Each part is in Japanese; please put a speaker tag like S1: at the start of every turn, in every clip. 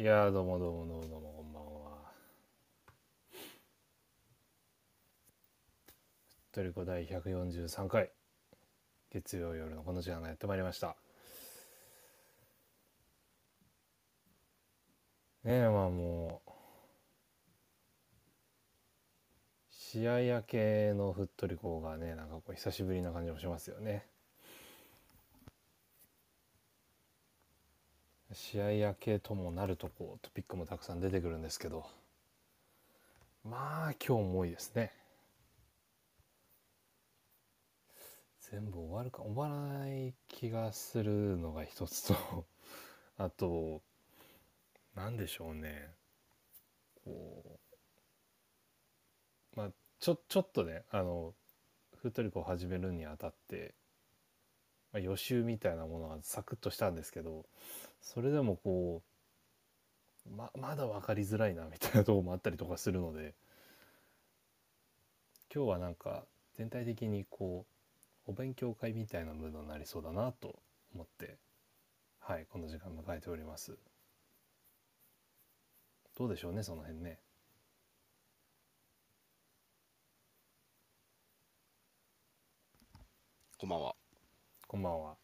S1: いやどうもどうもどうもどうもこんばんは。トリコ第143回月曜夜のこの時間がやってまいりました。ねえまあもう試合明けのふっとりこがねなんかこう久しぶりな感じもしますよね。試合明けともなるとこうトピックもたくさん出てくるんですけどまあ今日も多いですね。全部終わるか終わらない気がするのが一つと あと何でしょうね。こうまあちょちょっとねあのフットリコを始めるにあたって、まあ、予習みたいなものはサクッとしたんですけどそれでもこうままだ分かりづらいなみたいなとこもあったりとかするので今日はなんか全体的にこうお勉強会みたいなムードになりそうだなと思ってはいこの時間迎えておりますどうでしょうねその辺ね
S2: こんばんは。
S1: こんばんは。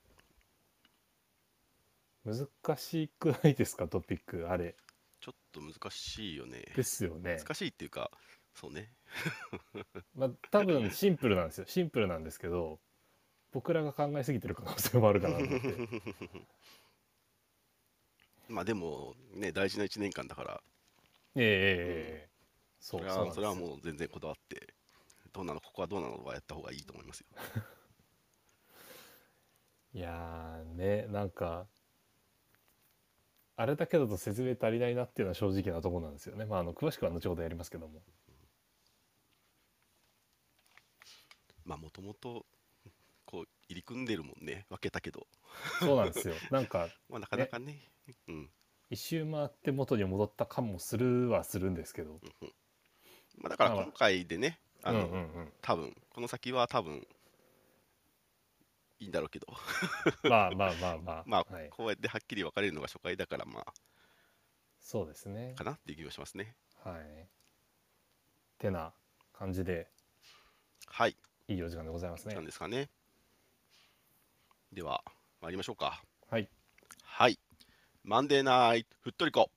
S1: 難しくないですかトピックあれ。
S2: ちょっと難しいよね。
S1: ですよね。
S2: 難しいっていうか、そうね。
S1: まあ多分シンプルなんですよ。シンプルなんですけど僕らが考えすぎてる可能性もあるかなと思って。
S2: まあでも、ね、大事な1年間だから、
S1: ええええええ。そ
S2: そうれは
S1: そうなんですよ。
S2: それはもう全然こだわって、どうなの、ここはどうなのはやった方がいいと思いますよ。
S1: いやーねなんかあれだけだと説明足りないなっていうのは正直なところなんですよね。まああの詳しくは後ほどやりますけども。
S2: まあもともと、こう、入り組んでるもんね、分けたけど、
S1: そうなんですよ。なんか
S2: まあなかなかね、うん。
S1: 一周回って元に戻った感もするはするんですけど。
S2: まあだから
S1: まあ
S2: 今回でね、あの、
S1: うんうんうん。
S2: 多分この先は多分いいんだろうけど、
S1: まあまあまあまあ
S2: まあ、
S1: はい、
S2: こうやってはっきり分かれるのが初回だから、まあ、
S1: そうですね
S2: かなっていう気がしますね。
S1: はいてな感じで
S2: はい。
S1: いいお時間でございますね
S2: なんですかね。では、参りましょうか。
S1: はい
S2: はい。マンデーナイト、ふっとりこ。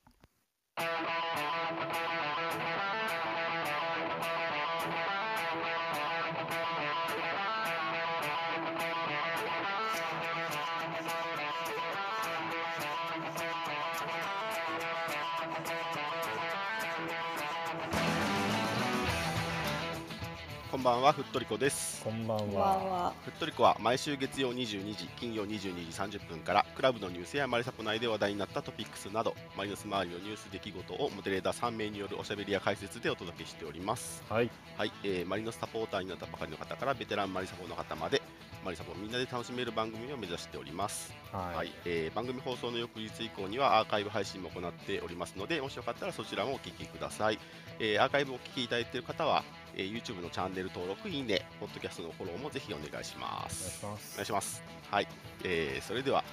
S2: んばんは、ふっとりこです。
S1: こんばんは
S3: は。
S2: ふっとりこは毎週月曜22時、金曜22時30分からクラブのニュースやマリサポ内で話題になったトピックスなどマリノス周りのニュース出来事をモデレーター3名によるおしゃべりや解説でお届けしております。
S1: はい
S2: はい、えーマリノスサポーターになったばかりの方からベテランマリサポの方までマリサポをみんなで楽しめる番組を目指しております。
S1: はい、
S2: はい、えー番組放送の翌日以降にはアーカイブ配信も行っておりますので、もしよかったらそちらもお聞きください。えーアーカイブをお聞きいただいている方は、えー YouTube のチャンネル登録、いいね、ポッドキャストのフォローもぜひお願いします。お願いします。はい、えーそれでは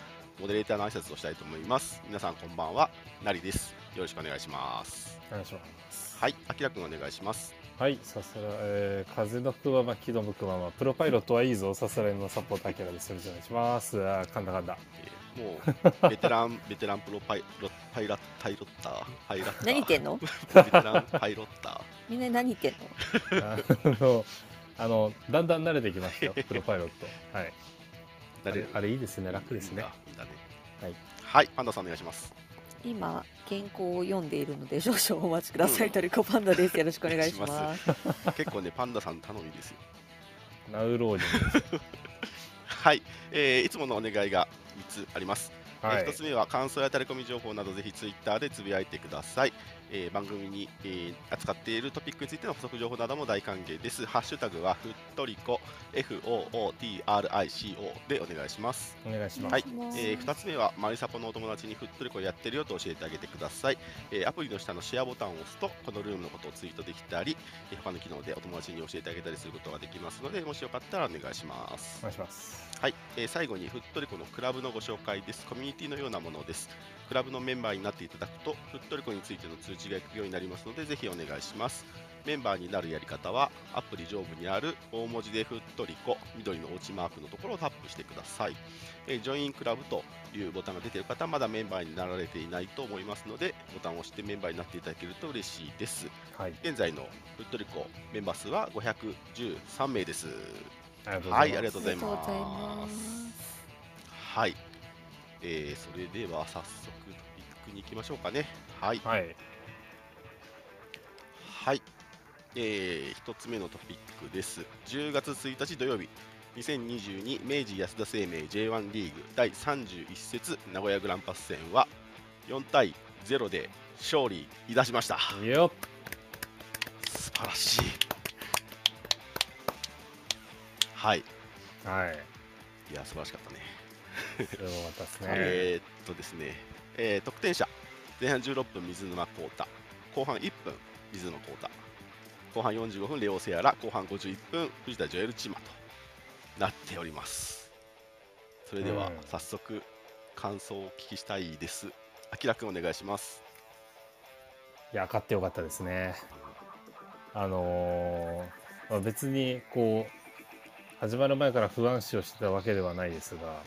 S2: モデレーターの挨拶をしたいと思います。皆さんこんばんは、なりです。よろしくお願いします。
S1: お願いします
S2: はい、あきらくんお願いします。
S1: はいさすら、えー、風のくまま気の向くままプロパイロットはいいぞさすらいのサポーターキャラですよろしくお願いしますあー噛んだ噛んだ
S2: えーもうベテラン ベテランプロパイロパイラパイロッターパイラッター。
S3: 何言ってんの？
S2: ベテランパイロッター。
S3: みんな何言ってんの？
S1: あのあのだんだん慣れてきましたよ プロパイロット。はい。あ
S2: 誰
S1: れあれいいですね。楽ですね。
S2: いいね。
S1: はい。
S2: はいパンダさんお願いします。
S3: 今原稿を読んでいるので少々お待ちください。トリコパンダです。よろしくお願いします。
S2: 結構ねパンダさん頼みですよ。
S1: ナウローニ
S2: はい、えーいつものお願いが3つあります、
S1: ンはい。
S2: えー1つ目は感想やタレコミ情報などぜひツイッターでつぶやいてください、えー番組に、えー扱っているトピックについての補足情報なども大歓迎です。ハッシュタグはふっとりこ FOOTRICO でお願いします。
S1: お願いします、
S2: はい。
S3: お願いします。
S2: えー2つ目はマリサポのお友達にふっとりこやってるよと教えてあげてください、えーアプリの下のシェアボタンを押すとこのルームのことをツイートできたり、えー他の機能でお友達に教えてあげたりすることができますのでもしよかったらお願いします。
S1: お願いします。
S2: はい、えー最後にふっとりこのクラブのご紹介です。コミュニティのようなものです。クラブのメンバーになっていただくと、フットリコについての通知が行くようになりますので、ぜひお願いします。メンバーになるやり方は、アプリ上部にある大文字でフットリコ、緑の落ちマークのところをタップしてください。えージョインクラブというボタンが出ている方はまだメンバーになられていないと思いますので、ボタンを押してメンバーになっていただけると嬉しいです。
S1: はい
S2: 現在のフットリコメンバー数は513名です。
S1: ありがとうございます
S2: はい、ありがとうござい。ま
S3: す
S2: はい、えー、それでは早速トピックに行きましょうかね。はい、
S1: はい
S2: はい、えー、一つ目のトピックです。10月1日土曜日。2022明治安田生命 J1 リーグ第31節名古屋グランパス戦は4対0で勝利いたしました。
S1: よっ
S2: 素晴らしい。はい、
S1: はい
S2: いや素晴らしかったね。
S1: すごかったですね、
S2: えーっとですね、えー得点者、前半16分、水沼宏太、後半1分、水野宏太、後半45分、レオ・セアラ、後半51分、藤田ジョエル・チマとなっております。それでは、
S1: うん。
S2: 早速、感想をお聞きしたいです。あきらくん、お願いします。
S1: いや勝ってよかったですね。あのーまあ別にこう始まる前から不安視をしてたわけではないですが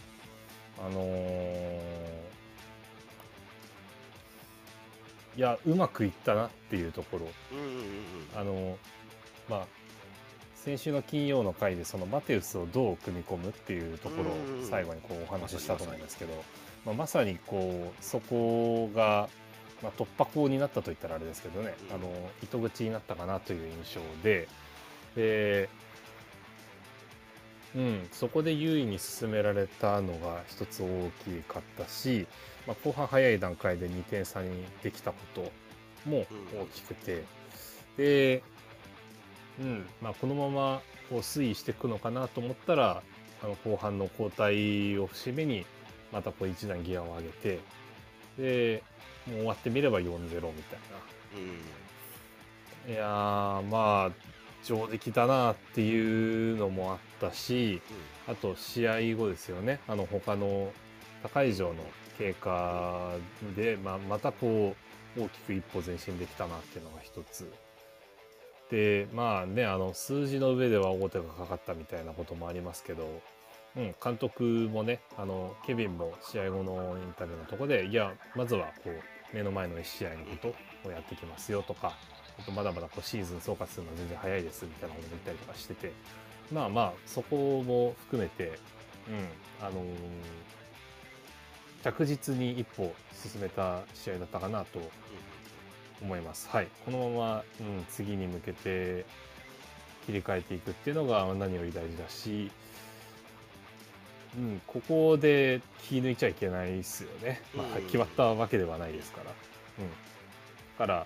S1: あのーいやうまくいったなっていうところ。あのまあ先週の金曜の回でそのマテウスをどう組み込むっていうところを
S2: うん
S1: 最後にこうお話ししたと思うんですけど、まあ、まさにこうそこが、まあ、突破口になったといったらあれですけどね、
S2: うん。
S1: あの糸口になったかなという印象でで、うん、そこで優位に進められたのが一つ大きかったし、まあ、後半早い段階で2点差にできたことも大きくて、で、うんまあ、このままこう推移していくのかなと思ったらあの後半の交代を節目にまたこう一段ギアを上げてでもう終わってみれば4-0みたいな。
S2: うん。
S1: いやーまあ上出来だなっていうのもあったしあと試合後ですよね。あの他の高い上の経過で、まあ、またこう大きく一歩前進できたなっていうのが一つ。でまあねあの数字の上では大手がかかったみたいなこともありますけど、うん、監督もねあのケビンも試合後のインタビューのところでいやまずはこう目の前の1試合のことをやってきますよとかあとまだまだこうシーズン総括するのは全然早いですみたいなことも言ったりとかしててまあまあそこも含めて、うんあのー着実に一歩進めた試合だったかなと思います。はい、このまま、うん、次に向けて切り替えていくっていうのが何より大事だし、うん、ここで気抜いちゃいけないですよね。まあ
S2: うん
S1: 決まったわけではないですから。うん、だから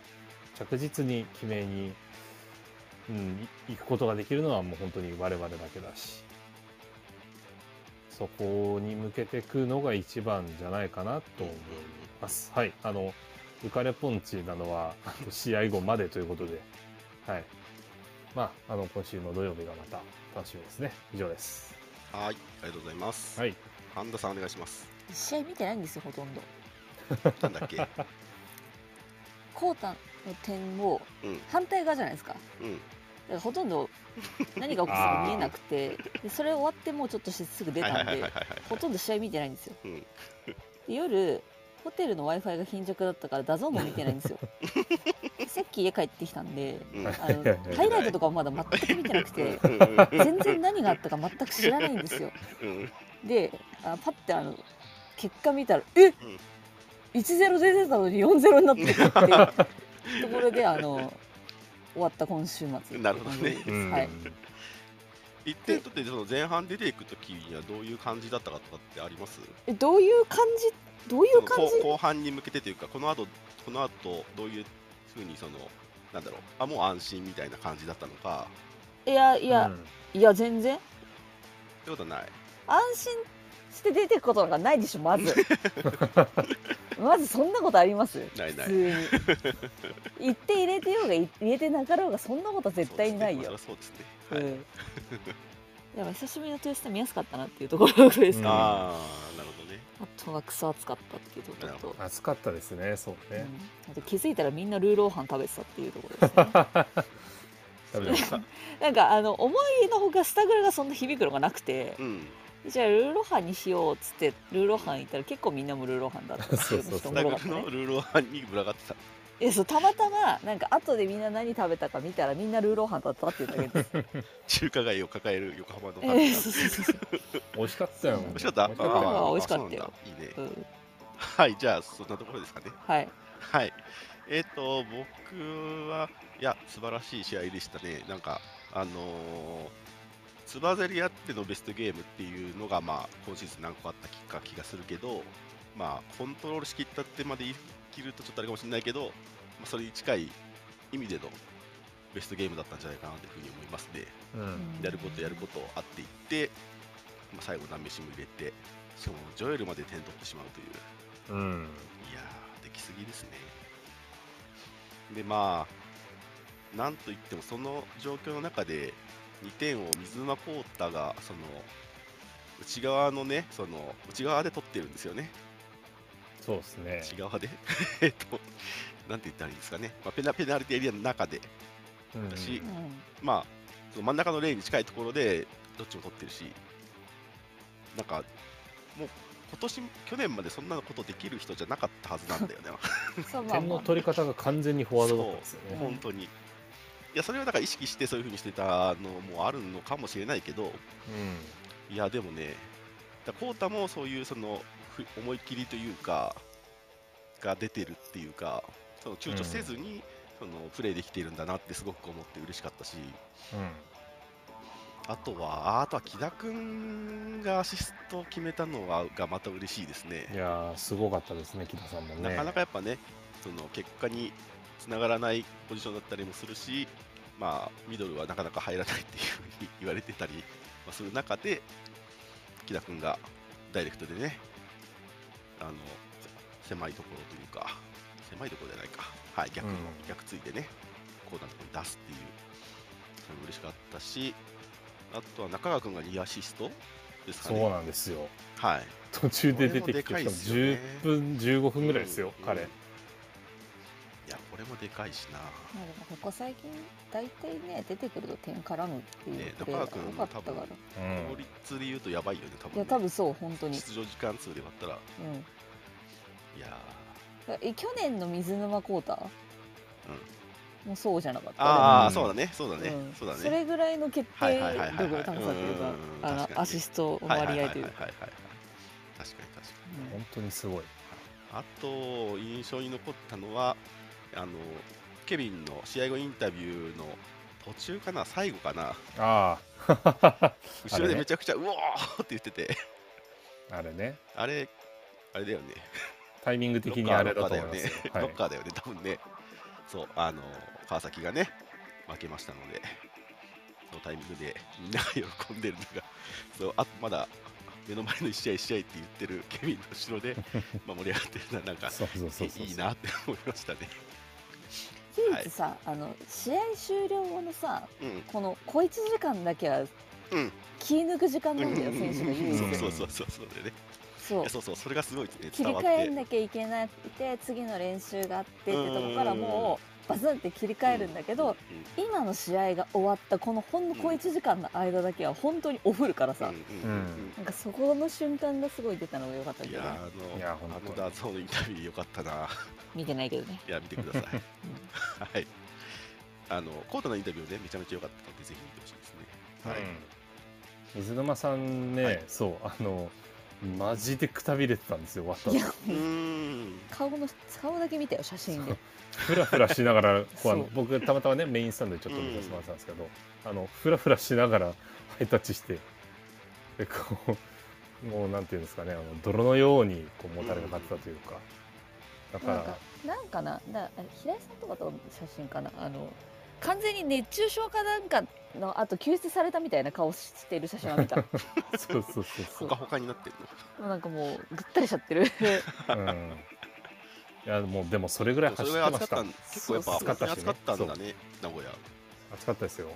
S1: 着実に決めに、うん、い行くことができるのはもう本当に我々だけだし。そこに向けていくのが一番じゃないかなと思います。はい、あの浮かれポンチなのは試合後までということで、はい。まああの今週の土曜日がまた楽しみですね。以上です。
S2: はい、ありがとうございます。
S1: はい。
S2: 半田さんお願いします。
S3: 試合見てないんですよほとんど
S2: なんだっけ？
S3: コータの点を
S2: うん。
S3: 反対側じゃないですか。
S2: うん。
S3: だからほとんど何が起きてるか見えなくて でそれ終わってもうちょっとしてすぐ出たんでほとんど試合見てないんですよ。
S2: うん。
S3: で夜ホテルの w i f i が貧弱だったから DAZN も見てないんですよ。で さっき家帰ってきたんで
S2: うん。
S3: あのハイライトとかもまだ全く見てなくて
S2: うん。
S3: 全然何があったか全く知らないんですよ。
S2: うん。
S3: であパッてあの結果見たらえ、1-0出てたのに4-0になってるっていうところであの終わった今週末。
S2: なるほどね。
S3: はい、
S2: 一点取ってその前半出ていくときにはどういう感じだったかとかってあります？
S3: えどういう感じ？どういう感じ？
S2: 後後半に向けてというかこの後この後どういうふうにそのなんだろうあもう安心みたいな感じだったのか。
S3: いやいや、いや全然。
S2: ってことはない。
S3: 安心して出てくことがないでしょまず。まずそんなことあります？
S2: ないない。
S3: 普通に。言って入れてようが入れてなかろうがそんなことは絶対にないよ、
S2: そうですね。
S3: う
S2: まあそうですね。はい。
S3: ん、でも久しぶりのトヨスタ見やすかったなっていうところですか、
S1: うん
S2: ああなるほどね。
S3: あとはクソ暑かったっていうところと、
S1: 暑かったですねそう
S3: うん。
S1: ね、
S3: あと気づいたらみんなルーローハン食べてたっていうところですね。
S1: 食べてました。
S3: なんかあの思いのほかスタグルがそんな響くのがなくて。
S2: うん
S3: じゃあルーローハンにしようっつってルーローハン行ったら結構みんなもルーローハンだった。っていう
S1: そう。そう
S3: の
S2: ーローハンに群がってた。
S3: えそうたまたまなんか後でみんな何食べたか見たらみんなルーローハンだったっていうだけです
S2: 中華街を抱える横浜の
S3: え
S2: パン
S3: ーそうそうそうそう。
S1: 美味しかったよ。
S3: 美
S2: 美味しかった
S3: 美味しかった。よ
S2: いいね。
S3: うん。
S2: はいじゃあそんなところですかね。
S3: はい。
S2: はい。えっ、と、僕は、いや、素晴らしい試合でしたね。なんか、あのー、つばぜり合ってのベストゲームっていうのが、まあ、今シーズン何個あった気か気がするけど、まあ、コントロールしきったってまで言い切るとちょっとあれかもしれないけど、まあ、それに近い意味でのベストゲームだったんじゃないかなというふうに思いますね。
S1: うん
S2: やることやることあっていって、まあ、最後、何飯も入れて、しかもジョエルまで点取ってしまうという。
S1: うん
S2: いやー、できすぎですね。で、まあ、なんといってもその状況の中で2点を水沼宏太がその内側のね、その内側で取ってるんですよね。
S1: そうですね
S2: 内側で？えっと、なんて言ったらいいんですかね。まあ、ペナペナルティエリアの中で、
S1: うん
S2: だし
S3: うん
S2: まあ、その真ん中のレーンに近いところでどっちも取ってるし、なんか、もう今年、去年までそんなことできる人じゃなかったはずなんだよね。
S1: 点の取り方が完全にフォワードだったんですよ
S3: そう
S1: ね
S2: 本当に。いや、それはだから意識してそういうふうにしてたのもあるのかもしれないけど、いや、でもね、だコータもそういうそのふ思い切りというか、が出てるっていうか、その躊躇せずに、そのプレーできているんだなってすごく思って嬉しかったし、
S1: うん。
S2: あとは、あとは木田君がアシストを決めたのはがまた嬉しいですね。
S1: いやーすごかったですね木田さんもね。
S2: なかなかやっぱね、その結果につながらないポジションだったりもするし、まあ、ミドルはなかなか入らないっていうふうに言われてたり、まあ、する中で、木田君がダイレクトでね、あの狭いところというか、狭いところじゃないか、はい、逆の、
S1: うん。
S2: 逆ついてね、コーナーのところに出すっていう、それも嬉しかったし、あとは中川君が2アシストですかね。
S1: そうなんですよ。
S2: はい。
S1: 途中で出てきて
S2: ね。
S1: 10分15分ぐらいですよ、
S2: うん
S1: 彼
S2: いや、これもでかいしな。
S3: まあでもここ最近大体ね出てくると点絡むっていう
S2: ね
S3: プレーが
S2: 中川君
S3: 多かったから、
S2: 多
S1: うん。
S2: 効率で言うとやばいよね、多分、ね。
S3: いや多分そう本当に、
S2: 出場時間数で割ったら、
S3: うん、
S2: いや
S3: え去年の水沼コータもそうじゃなかっ
S2: ー
S3: た？
S2: ああ、
S1: うん。
S2: そうだね、そうだね、
S3: うん。
S2: そうだね。
S3: それぐらいの決定
S2: はいはいはいはいはい。
S3: 力の高さというか
S2: うんうんうん
S3: あ
S2: かに
S3: アシスト割合というか。
S2: はいはいはいはいはい。確かに確かに。
S3: うん。
S1: 本当にすごい。
S2: あと、印象に残ったのは、あのケビンの試合後インタビューの途中かな、最後かな、
S1: あ
S2: 後ろでめちゃくちゃ、うおーって言ってて、
S1: ああれね。
S2: あれ、あれだよね。
S1: タイミング的にあれだと思いますよ。
S2: ロッカーだよね。多分ね。そう、あの、川崎がね、負けましたので、そのタイミングでみんなが喜んでるのが、そうあとまだ目の前の1試合1試合って言ってるケビンの後ろで、まあ、盛り上がってるのは、なんか、いいなって思いましたね。
S3: 唯一さ、あの試合終了後のさ
S2: うん、
S3: この小1時間だけは
S2: うん、
S3: 気抜く時間なんだよ、
S2: うん。
S3: 選手が唯一、
S2: そうそうそうそうそうだよね。
S3: そう。
S2: いやそうそう、それがすごい、ね、
S3: 切り
S2: 伝わって。
S3: 替えんなきゃいけなくて次の練習があってってとこからもうバズンって切り替えるんだけど、今の試合が終わったこのほんの小1時間の間だけは本当にオフるからさ、
S2: うんうんうんうん
S3: なんかそこの瞬間がすごい出たのが良かったけどね
S2: いやあの
S1: い
S2: ダーツホーのインタビューよかったな。
S3: 見てないけどね、
S2: いや見てください。はい。あのコートのインタビューねめちゃめちゃ良かったのでぜひ見てほしいですね。はい。
S1: うん水沼さんね、
S2: はい
S1: そうあのマジでくたびれてたんですよ終わった
S3: いや
S1: 後。
S3: 顔の顔だけ見たよ写真で。
S1: フラフラしながら こうあ僕たまたまねメインスタンドでちょっと見させてもらってたんですけど、あのフラフラしながらハイタッチしてでこうもうなんていうんですかねあの泥のようにこうもたれかかってたというか、だから
S3: なんかなんかなだ平井さんとかとの写真かなあの完全に熱中症かなんかのあと救出されたみたいな顔してる写真は見た。も
S1: そうそうそう
S3: そう。
S2: ほかほかになってるの？
S3: うなんかもうぐったりしちゃってる。
S1: そう、うん、いやもうでもそれぐらい
S2: そ
S1: 走
S2: れぐらい暑かった。
S1: ってました
S2: ん結構やっぱ
S1: そう
S2: 本当に暑かったんだね名古屋。
S1: 暑かったですよ。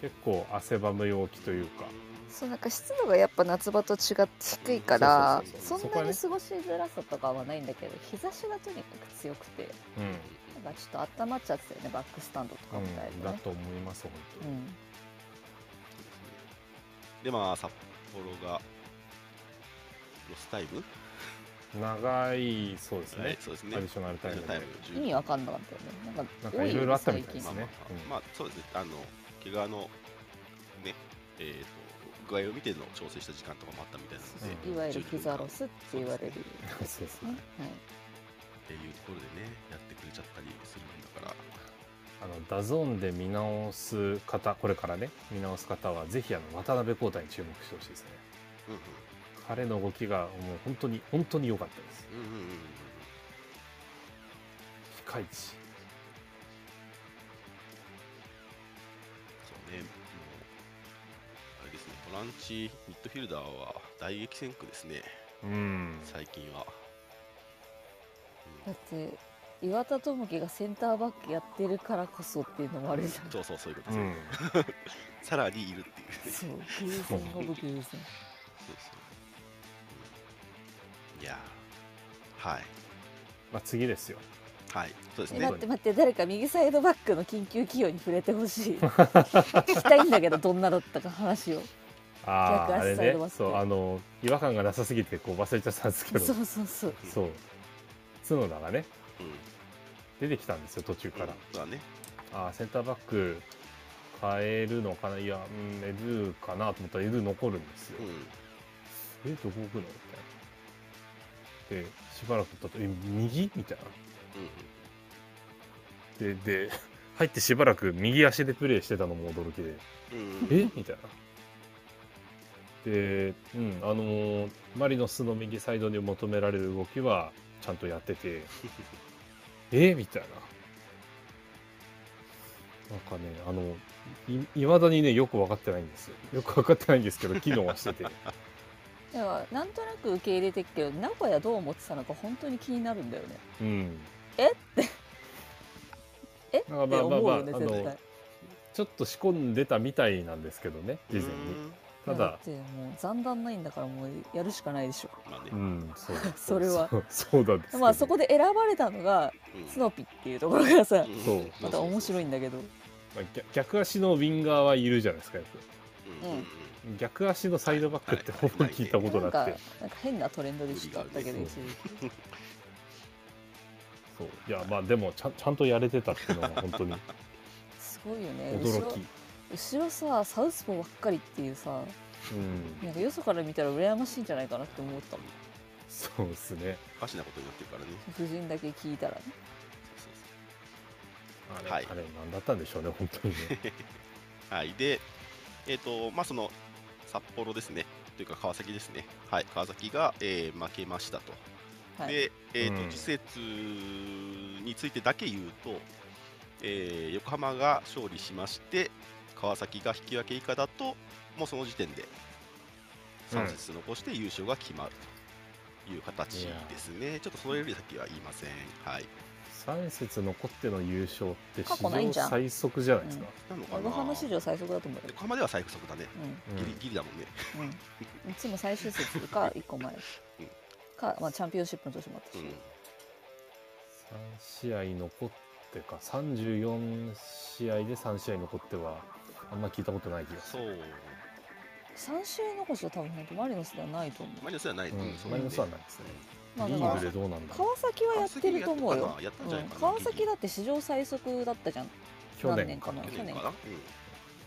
S1: 結構汗ばむ陽気というか。
S3: そうなんか湿度がやっぱ夏場と違って低いから
S1: そうそうそうそ
S3: そ
S1: うん
S3: なに過ごしづらさとかはないんだけど日差しがとにかく強くて。
S1: うん
S3: なんかちょっと温まっちゃってたよねバックスタンドとかみたい
S1: うん、
S3: なね、
S1: だと思います本当に、
S3: うん、
S2: でまあ札幌がロスタイム
S1: 長いそうですね、
S2: はいそうですね。
S1: アディショナルタイムで
S2: タイム
S3: 意味わかんなかったよね。なんか
S1: なんか
S3: 多
S1: いろいろあったみたいです
S3: 最
S1: ね
S2: まあまあ
S1: うん。
S2: まあそうですね。あの怪我のねえー、と具合を見ての調整した時間とかもあったみたいなので、
S3: 近いわゆる膝ロスって言われる、
S1: そうそう
S3: ねはい、
S2: っていうところでねやってくれちゃったりするんだから。
S1: あのダゾーンで見直す方これからね見直す方はぜひあの渡辺皓太に注目してほしいですね。
S2: うんうん。
S1: 彼の動きがもう本当に本当に良かったです。
S2: うんうんうん。うん
S1: ピカイチ。
S2: そうねもうあれですねボランチミッドフィルダーは大激戦区ですね。
S1: うん。
S2: 最近は、
S3: だって岩田智樹がセンターバックやってるからこそっていうのもあるじゃん。
S2: そうそうそういうこと
S1: う
S2: ですね、
S1: ん。
S2: さらにいるっていう。ねそう
S3: そう偶然オブ偶然
S2: そう、うんいやーはい。
S1: まあ次ですよ。
S2: はいそうです
S3: え
S2: ね
S3: 待って待って誰か右サイドバックの緊急起用に触れてほしい。聞きたいんだけどどんなだったか話を。
S1: あああれね。そうあの違和感がなさすぎてこう忘れちゃったんですけど。
S3: そうそうそう。
S1: そう角田がね
S2: うん。
S1: 出てきたんですよ途中から、
S2: だね。
S1: ああセンターバック変えるのかな？いやうんエドゥかなと思ったらエドゥ残るんですよ、
S2: うん。
S1: えどこ行くの？みたいな。でしばらく経ったとえ右？みたいな。でで 入ってしばらく右足でプレーしてたのも驚きで。
S2: うんうん。
S1: え？みたいな。でうんあのーマリノスの右サイドに求められる動きはちゃんとやってて。え？みたいな。なんかねあのいまだにねよく分かってないんですよ。よく分かってないんですけど 機能はしてて。
S3: だからなんとなく受け入れてっけど名古屋どう思ってたのか本当に気になるんだよね。
S1: うん。
S3: え？って。え？って
S1: まあまあまあ
S3: 思うよね
S1: まああの
S3: 絶対。
S1: ちょっと仕込んでたみたいなんですけどね事前にただ。
S3: いやだってもう残弾ないんだからもうやるしかないでしょ。
S2: まあね。
S1: うんそう
S3: それは。
S1: そうそうなんですけど
S3: まあそこで選ばれたのが
S2: うん。
S3: スノピっていうところがさ
S2: うん
S1: そう。
S3: また面白いんだけど。
S1: まあ逆逆足のウィンガーはいるじゃないですかよ
S2: うんうん。うん
S1: く逆足のサイドバックってほぼ聞いたこと
S3: な
S1: くて。
S3: なんか変なトレンドでしったけど
S1: そう。
S3: 一時。期
S1: そう。いやまあでもちゃんちゃんとやれてたっていうのは本当に。
S3: すごいよね。後ろ
S1: 驚き
S3: 後ろさサウスポーばっかりっていうさ
S1: うん。
S3: なんかよそから見たら羨ましいんじゃないかなって思ったもん。
S1: そうですね。
S2: おかしなことになってるからね。
S3: 夫人だけ聞いたらね。
S2: そうそう
S1: あれ,、
S2: はい。
S1: あれ何だったんでしょうね本当にね。
S2: はい。でえっ、とまあその札幌ですね。というか川崎ですね。はい。川崎が、えー負けましたと。
S3: はい。
S2: で、えーと
S1: うん。
S2: 次節についてだけ言うと、えー横浜が勝利しまして川崎が引き分け以下だともうその時点で3節残して優勝が決まるという形ですね、ちょっとそれより先は言いません。はい。
S1: 3節残っての優勝って
S3: 過
S1: 史
S3: 去ないんじゃん。
S1: 上最速じゃないですか、
S2: なのかな？
S3: 横浜史上最速だと思うよ。
S2: 横浜では最速だね。
S3: うん。
S1: うん
S2: ギリギリだもんね。
S3: うん、いつも最終節か 1個前。か、まあ、チャンピオンシップの年もあったし、
S2: うん。
S1: 3試合残ってか。34試合で3試合残ってはあんま聞いたことない気が。す
S2: そう。
S1: る
S3: 3試合残しは多分本当マリノスではないと思う、
S2: マリノスではない、
S1: う。ん
S2: そう。
S1: マリノスはないですね。
S3: まあ、
S1: でどうなんだろう。
S3: 川崎はやってると思うよ。川崎だって史上最速だったじゃん。
S1: 去年
S3: かな。
S2: 去年かな、うん、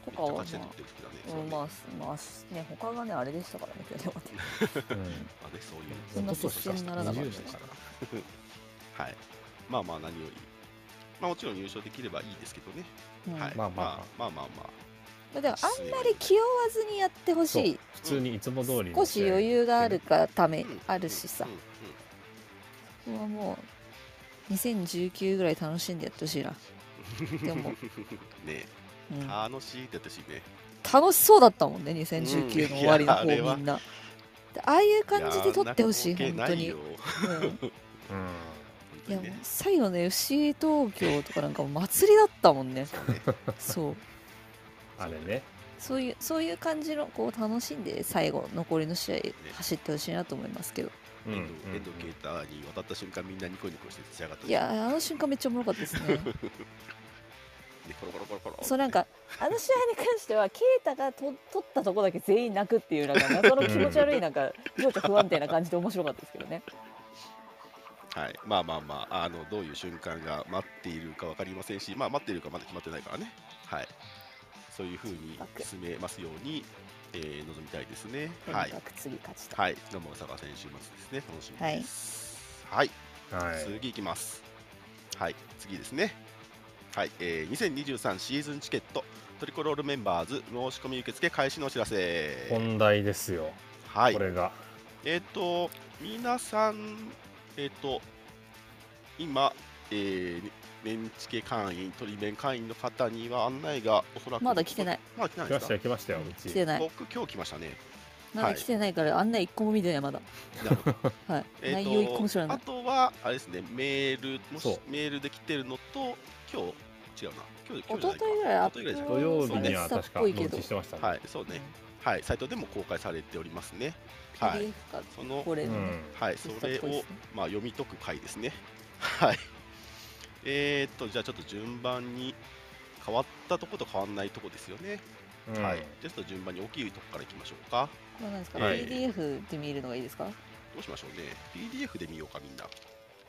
S3: とかはまあうん、まあ、まあ、ね、他がね、あれでしたからね、去年はね。
S1: うん。
S2: ま あね、そういう。
S3: そんな接戦にならなかった
S1: 20年から。
S2: はい。まあまあ何より、まあもちろん優勝できればいいですけどね。
S3: うん。
S2: はい。
S1: まあ。まあ
S2: まあまあまあまあ。
S3: でも、あんまり気負わずにやってほしい。
S1: 普通にいつも通りの
S3: 少し余裕があるがため
S2: うん、
S3: あるしさ
S2: うん。うん
S3: これはもう、2019ぐらい楽しんでやってほしいな。でも、
S2: ね
S3: うん、
S2: 楽しいって私ね。
S3: 楽しそうだったもんね、2019の終わりの方、
S2: うん
S3: みんな。でああいう感じで撮ってほしい、
S2: や
S3: 本当に。
S2: な
S3: うんいや最後の FC 東京とかなんかもう祭りだったもんね。そう。
S1: あれね。
S3: そういうそういう感じのこう楽しんで最後残りの試合走ってほしいなと思いますけど、
S1: うん
S2: 遠藤啓太に渡った瞬間みんなニコニコして立ち上がった。
S3: いやあの瞬間めっちゃおもろかったですね。
S2: でコロコロコロコロ。
S3: そうなんかあの試合に関しては啓太がと取ったとこだけ全員泣くっていうなんか 謎の気持ち悪いなんか情緒不安定な感じで面白かったですけどね。
S2: はい、まあまあまああのどういう瞬間が待っているか分かりませんし、まあ、待っているかまだ決まってないからね、はい、そういうふうに進めますように、えー望みたいですね。はい。
S3: 次勝ちたい、
S2: はい、野村坂選手末ですね、楽しみです。はい、
S1: はい。
S2: 次いきます。はい、次ですね。はい、えー、2023シーズンチケット。トリコロールメンバーズ申し込み受付開始のお知らせ。
S1: 本題ですよ、
S2: はい。
S1: こ、れが。
S2: えっ、と、皆さん、えっ、と、今、えー、メンチケ会員、トリメン会員の方には案内がおそらく
S3: まだ来てない。
S2: まだ来てない
S1: 来ましたよ来ましたようち。
S3: 来てない。
S2: 僕、今日来ましたね。
S3: まだ来てないから案内一個も見てないまだ。
S2: なるほど。
S3: はい、
S2: えーと
S3: 内容一個も知らない。
S2: あとは、あれですね、メール、もし
S1: そう。
S2: メールで来てるのと、今日、違うな、今日、今
S3: 一
S2: 日じゃないか。
S3: 昨日ぐらいあっ
S2: 一昨日ぐらいじゃない
S1: 土曜日には確かしてましたね、
S2: はい、そうね、はい、サイトでも公開されておりますね。はい、
S3: PDF か。
S2: その、
S3: これ。のね、
S1: うん。
S2: はい、それをまあ、読み解く回ですね。はい。えー、っと、じゃあちょっと順番に変わったとこと変わらないとこですよね。
S1: うん
S2: はい。ちょっと順番に大きいとこからいきましょうか。
S3: これなんですか、
S1: はい
S3: PDF で見るのがいいですか？
S2: どうしましょうね。PDF で見ようか、みんな。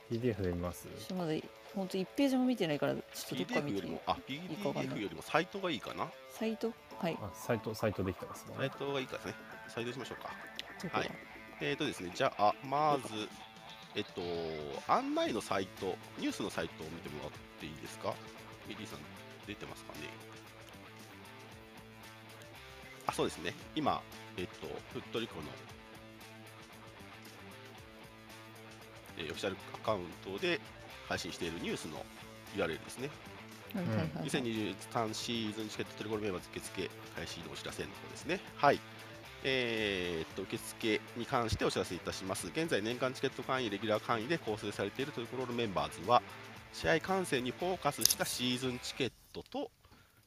S1: PDF で見ます
S3: 私まだ本当1ページも見てないからちょっとどっか
S2: PDF
S3: 見て
S2: よりも、あ、PDF よりもサイトがいいかな。
S3: サイト？はい
S1: あサイトサイトできてますね
S2: サイトがいいかですね。サイトにしましょうか。はいえーとですね、じゃあ、まず、えっと、案内のサイト、ニュースのサイトを見てもらっていいですか？ミリーさん、出てますかね？あ、そうですね。今、えっと、フットリコの、えーオフィシャルアカウントで配信しているニュースの URL ですね。
S3: はいはいはいはい
S2: 2023シーズンチケットトリコロメンバーズ受付開始のお知らせの方ですね。はい。えーっと受付に関してお知らせいたします。現在、年間チケット会員、レギュラー会員で構成されているトリコロールメンバーズは、試合観戦にフォーカスしたシーズンチケットと、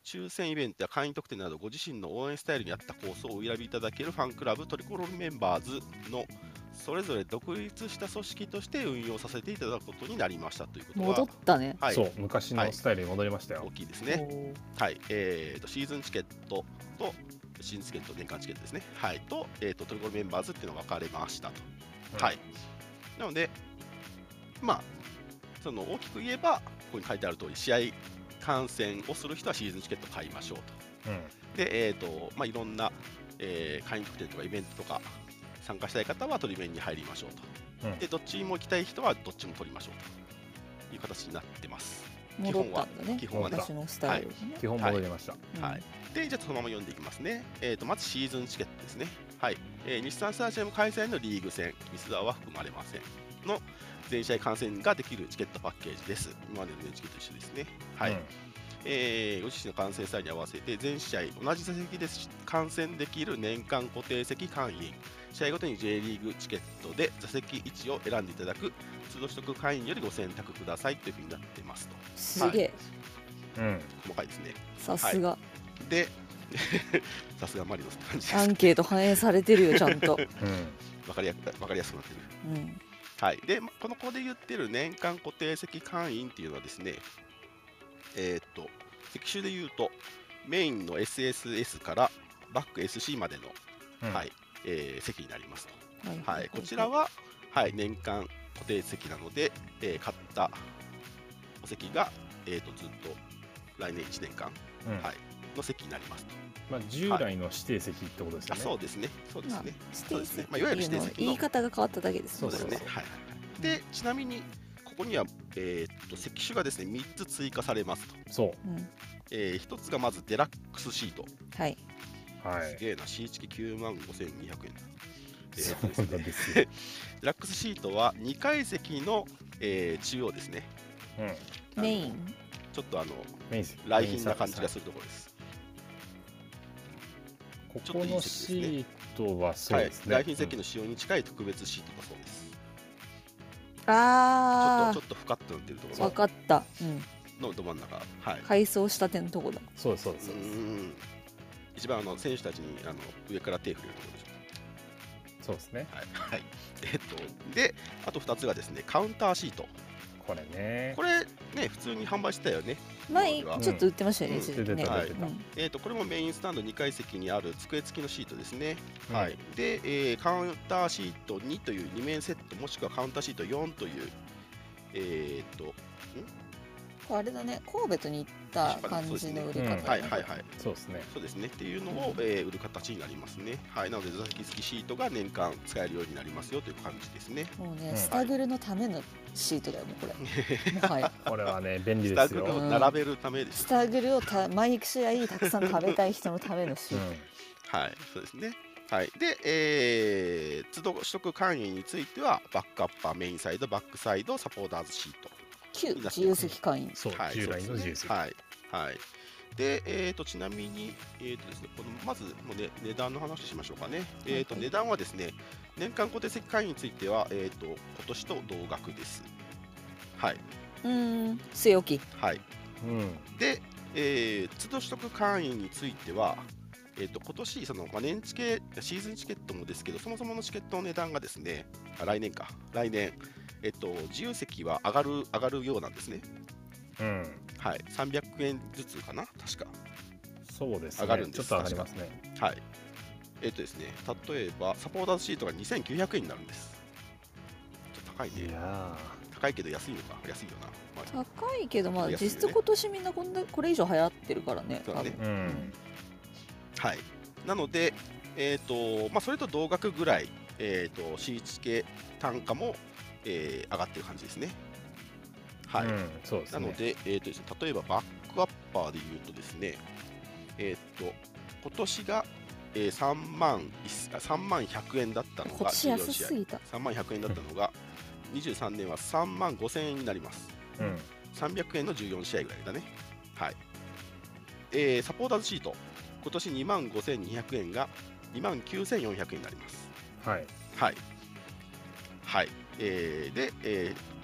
S2: 抽選イベントや会員特典などご自身の応援スタイルに合ったコースをお選びいただけるファンクラブトリコロールメンバーズのそれぞれ独立した組織として運用させていただくことになりましたということが
S3: 戻ったね、
S2: はい、
S1: そう昔のスタイルに戻りましたよ、
S2: 大きいですね。はい、えーと、シーズンチケットと、シーズンチケット、年間チケットですね。はい、と、えーと、トリコロメンバーズっていうのが分かれましたと。
S1: うん
S2: はい。なので、まあ、その大きく言えば、ここに書いてある通り、試合観戦をする人はシーズンチケット買いましょうと。
S1: うん
S2: で、えーとまあ、いろんな、えー会員特典とかイベントとか参加したい方は取り面に入りましょうと。
S1: うん
S2: で、どっちも行きたい人はどっちも取りましょうという形になってます。
S3: 戻ったんだね
S2: 基本はね
S3: 私のスタイルにね、
S1: 基本戻りました、
S3: うん
S2: はいで、じゃあそのまま読んでいきますね。えー、とまずシーズンチケットですね。はい。えー日産スタジアム開催のリーグ戦、ミスダーは含まれません。の全試合観戦ができるチケットパッケージです。今までのチケットと一緒ですね。はい。
S1: うん
S2: えーご自身の観戦スタイルに合わせて全試合同じ座席で観戦できる年間固定席会員試合ごとに J リーグチケットで座席位置を選んでいただく都度取得会員よりご選択くださいというふうになってますと。
S3: すげえ、
S1: うん。
S2: 細かいですね。
S3: さすが、
S2: で さすがマリノスって感じです
S3: アンケート反映されてるよちゃんと、
S2: わかりやわかりやすくなってる。
S3: うん、
S2: はい、でまこの子で言ってる年間固定席会員っていうのはですね、えーっと、席種で言うと、メインの SSS からバック SC までの、
S1: うん。
S2: はいえー席になりますと。
S3: はい。
S2: はい、こちらは、はい、年間固定席なので、えー買ったお席が、えーっとずっと来年1年間
S1: うん。
S2: はいの席になりますと。
S1: まあ、従来の指定席ってことですよ
S2: あ
S1: ね、
S2: そうですね、そうですね。
S3: 指定
S2: そうですね。
S3: 席
S2: まあいわゆる指定席の
S3: 言い方が変わっただけです
S1: そうですね。
S3: は
S2: はいはいはい。で、ちなみに、ここには、えーっと席種がですね3つ追加されますと。
S1: そ
S3: う。ん、
S2: え1つがまずデラックスシート。
S3: はい、
S1: うはい。
S2: すげえな、シーチキ9万5200円。え
S1: そ
S2: ーっとですね
S1: うなんですよ、
S2: デラックスシートは2階席の、えー中央ですね。
S1: うん、
S3: メイン？
S2: ちょっとあの、
S1: メイン席。
S2: 来賓な感じが
S1: る
S2: するところです。
S1: こことのシートはそう
S2: はい
S1: です、ね、
S2: 来賓席の使用に近い特別シートだそうです。ちょ
S3: あ
S2: っとちょっとふかっとなってるとこ
S3: あ
S2: ろ。
S3: 分かった、うん、
S2: のど真ん中。はい。
S3: 改装したてのとこだ。
S1: そうですそうです
S2: う
S1: そうです。
S2: ーん一番あの選手たちにあの上から手振れるところでしょ
S1: そうですね。
S2: はい、はい、えっとであと2つがですねカウンターシート。
S1: これね。
S2: これね普通に販売してたよね。
S3: 前
S2: うん
S3: ちょっと売ってましたよね、
S2: うん。
S3: ね。
S2: はい。
S3: うん。
S2: えっとこれもメインスタンド2階席にある机付きのシートですね、
S1: うん
S2: はい。で、えーカウンターシート2という2面セットもしくはカウンターシート4というえっと
S3: これあれだね、神戸と似た感じの売り方だね。
S2: はいはいはい。
S1: そうですね。
S2: そうですね。っていうのを、えー売る形になりますね。はい。なので座席付きシートが年間使えるようになりますよという感じですね。
S3: もうね、
S1: うん。
S3: スタグルのためのシートだよね、これ。もはや。
S1: これはね便利
S2: スタ
S1: ですよ、うん、
S2: グルを並べるためです。
S3: スタグルをた毎試合たくさん食べたい人のためのシート。
S2: はい、そうですね。はい、で、えー、都度取得会員については、バックアッパー、メインサイド、バックサイド、サポーターズシート。
S3: 旧自由席会員。
S1: そう、
S2: はい、
S1: 従来の自由席、
S2: はい、はい。で、えー、とちなみに、えーとですね、このまずもう、ね、値段の話しましょうかね。えー、と
S3: はい
S2: 値段はですね、年間固定席会員については、えー、と今年と同額です。はい、
S3: うーん、据え置き。
S2: はい。
S1: うん
S2: で、えー、都度取得会員については、えー、と今年その、まあ、年チケシーズンチケットもですけど、そもそものチケットの値段がですね、あ来年か、来年、えっと、自由席は上がる上がるようなんですね。
S1: うん
S2: はい、300円ずつかな、確か。
S1: そうですね
S2: 上がるんです
S1: ちょっと上がりますね
S2: はい。えっ、とですね、例えば、サポーターズシートが2900円になるんです。ちょっと高い
S1: い
S2: ね。
S1: や
S2: 高いけど安いのか、安いよな。まあ
S3: 高いけど、まあ、
S2: ね
S3: 実質今年みんなこんなこれ以上流行ってるからね。
S2: そうだね
S1: うん
S2: はい、なので、えーとまあ、それと同額ぐらい、えー、とシーチ系単価も、えー上がってる感じですね。はい
S1: うん、そうですね
S2: なので,、えーとですね、例えばバックアッパーで言うとですね、えー、と今年が、えー、3, 万1 3万100円だったのが
S3: こっち安
S2: 14試合
S3: すぎた。
S2: 3万100円だったのが、23年は3万5000円になります。
S1: うん
S2: 300円の14試合ぐらいだね。はい。えーサポーターズシート、今年2万5200円が2万9400円になります。
S1: はい
S2: はい。はい。えーで、えー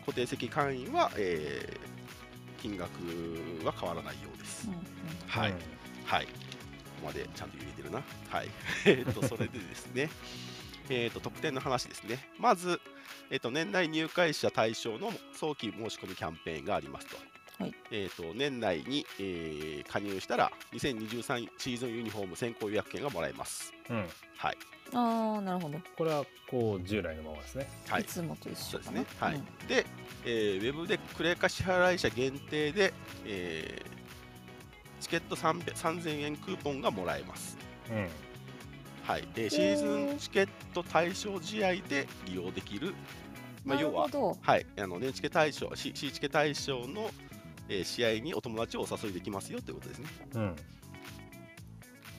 S2: 固定席会員は、えー金額は変わらないようです。はい。
S1: うん
S2: はい。ここまでちゃんと言えてるな。はい。えっと、それでですね、えっと、特典の話ですね。まず、えっと、年内入会者対象の早期申し込みキャンペーンがありますと。
S3: はい
S2: えっと、年内に、えー加入したら、2023シーズンユニフォーム先行予約券がもらえます。
S1: うん
S2: はい。
S3: ああ、なるほど。
S1: これはこう従来のままですね
S2: はい
S3: いつもと一緒
S2: ですね。はい。
S3: うん
S2: で、えーウェブでクレカ支払い者限定で、えーチケット300 3000円クーポンがもらえます。
S1: うん
S2: はい、えーシーズンチケット対象試合で利用できる、まあ、要は。はい、あの年チケ対象、シシーチケ対象の、えー試合にお友達をお誘いできますよということですね。
S1: うん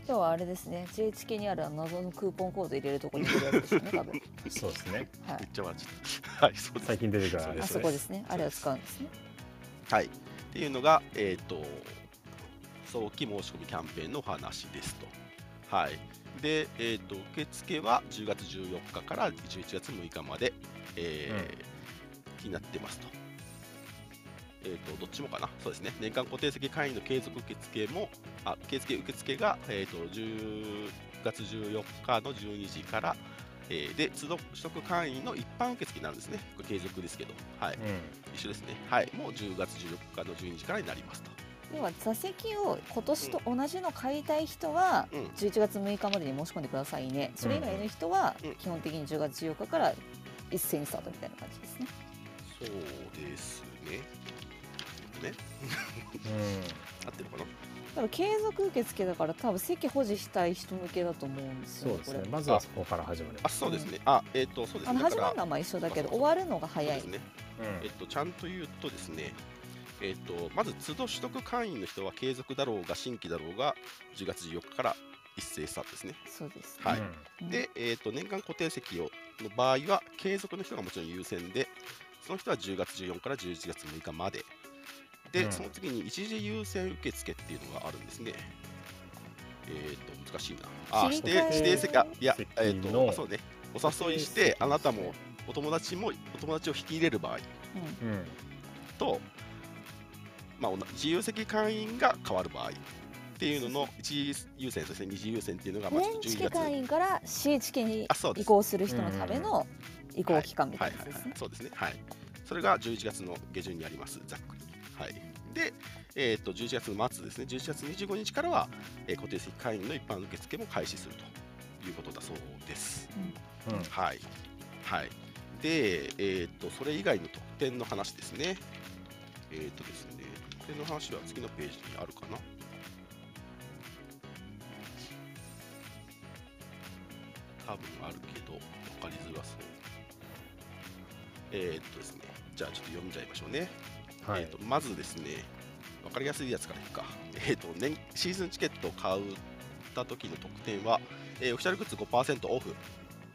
S3: 今日はあれですね。J チケにある謎のクーポンコード入れるところに入れるやつですよね、多分。
S1: そうですね
S3: はい。
S2: めっちゃ笑っちゃった。はい、そう。
S1: 最近出てくるあれ
S3: あ
S1: ですね
S3: そこですね。あれを使うんですね。
S2: はい、っていうのが、えっ、と、早期申し込みキャンペーンのお話ですと。はい。で、えっ、と、受付は10月14日から11月6日まで、えーになってますと。えっ、と、どっちもかな？そうですね。年間固定席会員の継続受付も、あ、継続受付が、えっ、と、10月14日の12時から、えーで、取得会員の一般受付になるんですね。これ継続ですけど。はい。
S1: う
S2: 一緒ですね。はい。もう10月14日の12時からになりますと。
S3: 要は座席を今年と同じの買いたい人は
S2: うん
S3: 11月6日までに申し込んでくださいね。それ以外の人は
S2: うん
S3: 基本的に10月14日から一斉にスタートみたいな感じですね。
S2: そうですね。ね。
S1: ん
S2: 合ってるかな？
S3: 多分継続受付だから多分席保持したい人向けだと思うんですよね。
S1: そうですねまずはそこから始まり
S2: あ、
S1: ます
S2: そうですね。あ、えっ、と、そうですね。
S3: あの始まるのはまあ一緒だけど
S2: そう
S3: 終わるのが早い
S2: です。ね。
S1: うん
S2: えっと、ちゃんと言うとですね、えっと、まず、都度取得会員の人は継続だろうが、新規だろうが、10月14日から一斉スタートですね。
S3: そうです、ね。
S2: はい
S3: うん
S2: で、えっと、年間固定席をの場合は、継続の人がもちろん優先で、その人は10月14から11月6日まで。で、
S1: うん。
S2: その次に一時優先受付っていうのがあるんですね。えっ、と、難しいな。あ、指定指定席、あ、いや、
S1: 席
S2: えっ、
S1: の
S2: と、あそうね。お誘いして、あなたもお友達もお友達を引き入れる場合
S3: うん
S1: うん。
S2: と、まあ、おな自由席会員が変わる場合。っっていうのの一次優先そして二次優先っていうのがまあちょっと12
S3: 年チケ
S2: 月
S3: 会員から C チケに移行する人のための移行期間みた
S2: はいいはいはい
S3: なやつですね。
S2: そうですね。はい。それが11月の下旬にあります。ざっくりはいでえっ、と11月の末ですね11月25日からは、えー固定席会員の一般受付も開始するということだそうです
S1: うん
S2: はい。はい。で、えっ、と、それ以外の特典の話ですね。えっ、とですね、特典の話は次のページにあるかな。多分あるけど、分かりづらそう。えっ、とですね、じゃあちょっと読んじゃいましょうね。
S1: はい。
S2: えー、とまずですね、分かりやすいやつからいくか、えーと年シーズンチケットを買った時の特典は、えーオフィシャルグッズ5%オフ、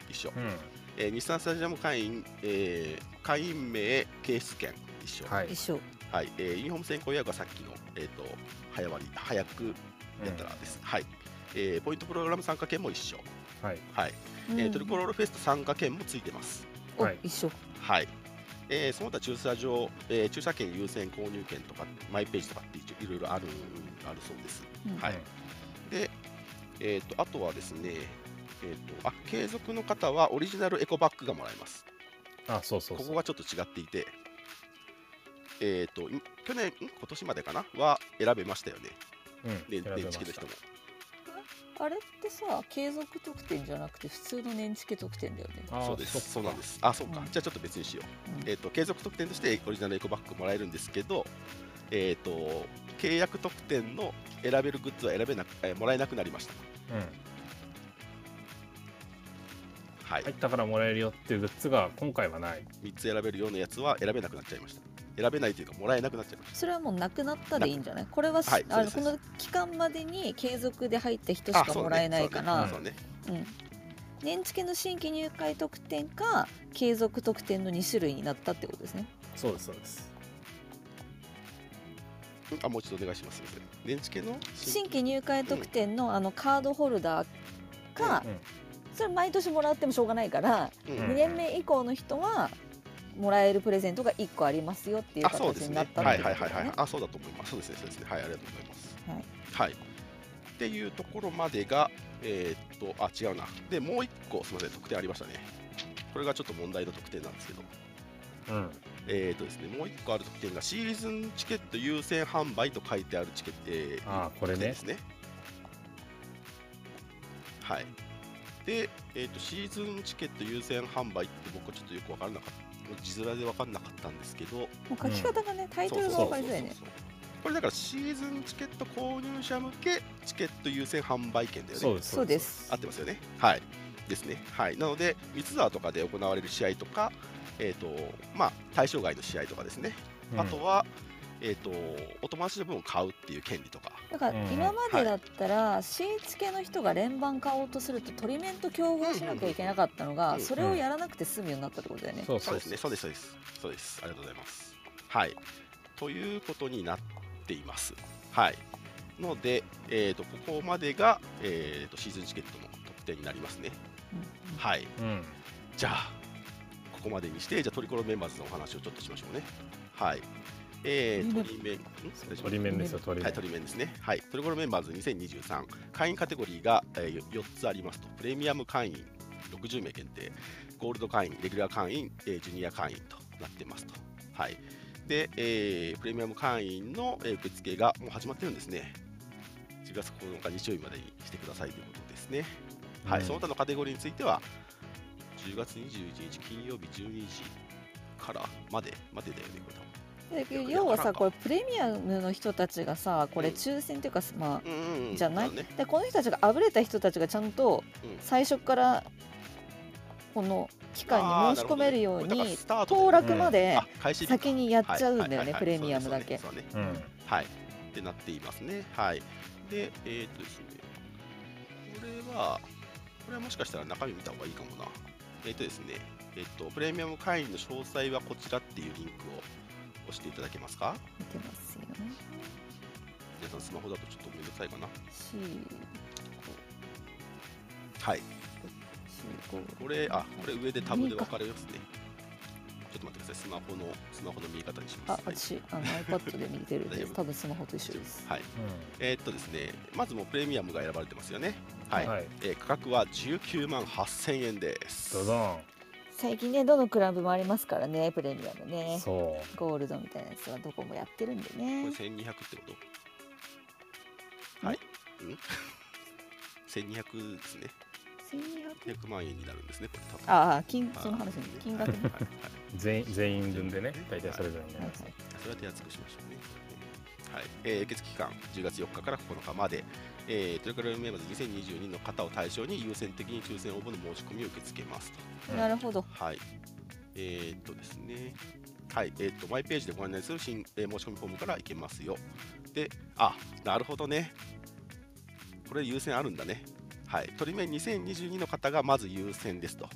S2: 一緒、
S1: うん。
S2: えー日産スタジアム会員、えー会員名、掲出券、一緒、
S1: はい。
S3: 一緒。
S2: はい。えーユニフォーム先行予約はさっきの、えー、と早割り、早くやったらです、はい。えーポイントプログラム参加券も一緒、
S1: はい。
S2: はい。えートリコロールフェスト参加券もついてます。
S3: お
S1: はい。
S3: 一緒。
S2: はい。えーその他駐車場、えー駐車券優先購入券とか、マイページとかっていろいろあるあるそうです。
S3: うん
S2: はい。で、えー、とあとはですね、えーとあ、継続の方はオリジナルエコバッグがもらえます。
S1: あそうそうそう
S2: ここがちょっと違っていて、えー、とい去年、ん今年までかな？は選べましたよね、
S1: うん
S2: 年
S1: 選べました
S2: 年チケの人も。
S3: あれってさ継続特典じゃなくて普通の年チケ特典だよね。
S2: そうです、そうなんです。あ、そうか、
S3: うん
S2: じゃあちょっと別にしよう。
S3: うん
S2: えー、と継続特典としてオリジナルエコバッグもらえるんですけど、えー、と契約特典の選べるグッズは選べなく、えーもらえなくなりました。
S1: うん
S2: はい、
S1: 入ったからもらえるよっていうグッズが今回はない
S2: 3つ選べるようなやつは選べなくなっちゃいました。選べないというか、もらえなくなっちゃいまし
S3: それはもうなくなったでいいんじゃない？これはし、
S2: はい
S3: あのこの期間までに継続で入った人
S2: た。
S3: しかもらえないから、
S2: そうね。
S3: うん。年チケの新規入会特典か継続特典の2種類になったってことですね。
S1: そうですそうです。
S2: あ、もう一度お願いします。年チケの
S3: 新規入会特典のあのカードホルダーか、
S1: うん
S3: それ毎年もらってもしょうがないから、
S2: うん。
S3: 2年目以降の人はもらえるプレゼントが1個ありますよっていう
S2: あ、そうですね
S3: 形になっ。たとだよね。
S2: はいはいはい。あ、そうだと思います。そうですね、そうですね。はい、ありがとうございます。
S3: はい
S2: はい。っていうところまでが、えーっと、あ、違うな。で、もう一個、すみません、特典ありましたね。これがちょっと問題の特典なんですけど、
S1: うん
S2: えーっとですね、もう一個ある特典が、シーズンチケット優先販売と書いてあるチケット、えー
S1: あーこれね
S2: ですね。はい。で、えーっと、シーズンチケット優先販売って僕はちょっとよく分からなかった。字面で分かんなかったんですけど、
S3: もう書き方がね、タイトルが分かりづらいね。
S2: これだからシーズンチケット購入者向けチケット優先販売券だよね。
S1: そうです
S3: そうです
S2: 合ってますよね。はい。ですね。はい。なので、三ツ沢とかで行われる試合とか、えっ、と、まあ、対象外の試合とかですね。
S1: うん
S2: あとは、えっ、と、お友達の分を買うっていう権利とか。
S3: だから
S1: うん
S3: 今までだったら、シーチケの人が連番買おうとするとトリメンと競合しなきゃいけなかったのが、
S2: うん
S3: それをやらなくて済むようになったってことだよね。
S1: そうそうう
S2: そですね。そうです、そうです。そうです。ありがとうございます。はい。ということになっています。はい。ので、えっ、と、ここまでが、えっ、と、シーズンチケットの特典になりますね。はい。
S1: うん
S2: じゃあ、ここまでにして、じゃあトリコロメンバーズのお話をちょっとしましょうね。はい。えー、トリメン、
S1: ですよ鳥面
S2: はい、トリメンですね。はい。トリコロメンバーズ2023、会員カテゴリーが、えー、4つありますと。プレミアム会員60名限定、ゴールド会員、レギュラー会員、えージュニア会員となってますと。はい。で、えープレミアム会員の、えー受付がもう始まってるんですね。10月9日日曜日までにしてくださいということですね。はい、
S1: うん
S2: その他のカテゴリーについては、10月21日金曜日12時からまで、までだよね、これ
S3: 要はさこれプレミアムの人たちがさこれ
S2: うん
S3: 抽選っていうかま
S2: うんうんうん、
S3: あじゃない、
S2: ね。
S3: でこの人たちがあぶれた人たちがちゃんと
S2: うん。
S3: 最初からこの期間に申し込めるように当落まで
S2: あ開始
S3: 先にやっちゃうんだよねプレミアムだけ。
S2: はい。ってなっていますね。はい。でえーっとですねこれはこれはもしかしたら中身見た方がいいかもな。えーっとですねえーっとプレミアム会員の詳細はこちらっていうリンクを押していただけますか？
S3: 見てますよ。ね
S2: 皆さんスマホだとちょっとめんどくさいかな。
S3: C
S2: はい。
S3: C5
S2: これあこれ上でタブで分かれますね。ちょっと待ってください。スマホのスマホの見え方にし
S3: あ
S2: ます、はい。
S3: 私あの iPad で見てるんで多分スマホと一緒です。
S2: はい。えーっとですねまずもうプレミアムが選ばれてますよね。はい、
S1: はい。
S2: えー価格は19万8000円です。
S1: ドドン
S3: 最近ねどのクラブもありますからねプレミアムね。
S1: そ
S3: ゴールドみたいなやつはどこもやってるんで
S2: こ
S3: ね
S2: れ1200ってこと？はい。うん？1200ですね。
S3: 1200
S2: 100万円になるんですねこれ多分。
S3: ああ金
S2: あ
S3: その話ね金額ね
S2: はい。はい、
S1: う全員全員分でね大体それぞれになります、
S3: はい。
S2: それは手厚くしましょうね。はいえー、受付期間10月4日から9日まで、えー、トリカルメンバーズ2022の方を対象に優先的に抽選応募の申し込みを受け付けますと。
S1: うん
S3: なるほど
S2: はい。えー、っとですね。はい、えーっと、マイページでご案内する新、えー申し込みフォームからいけますよ。で、あ、なるほどね。これ優先あるんだね。はい。取り面2022の方がまず優先ですと。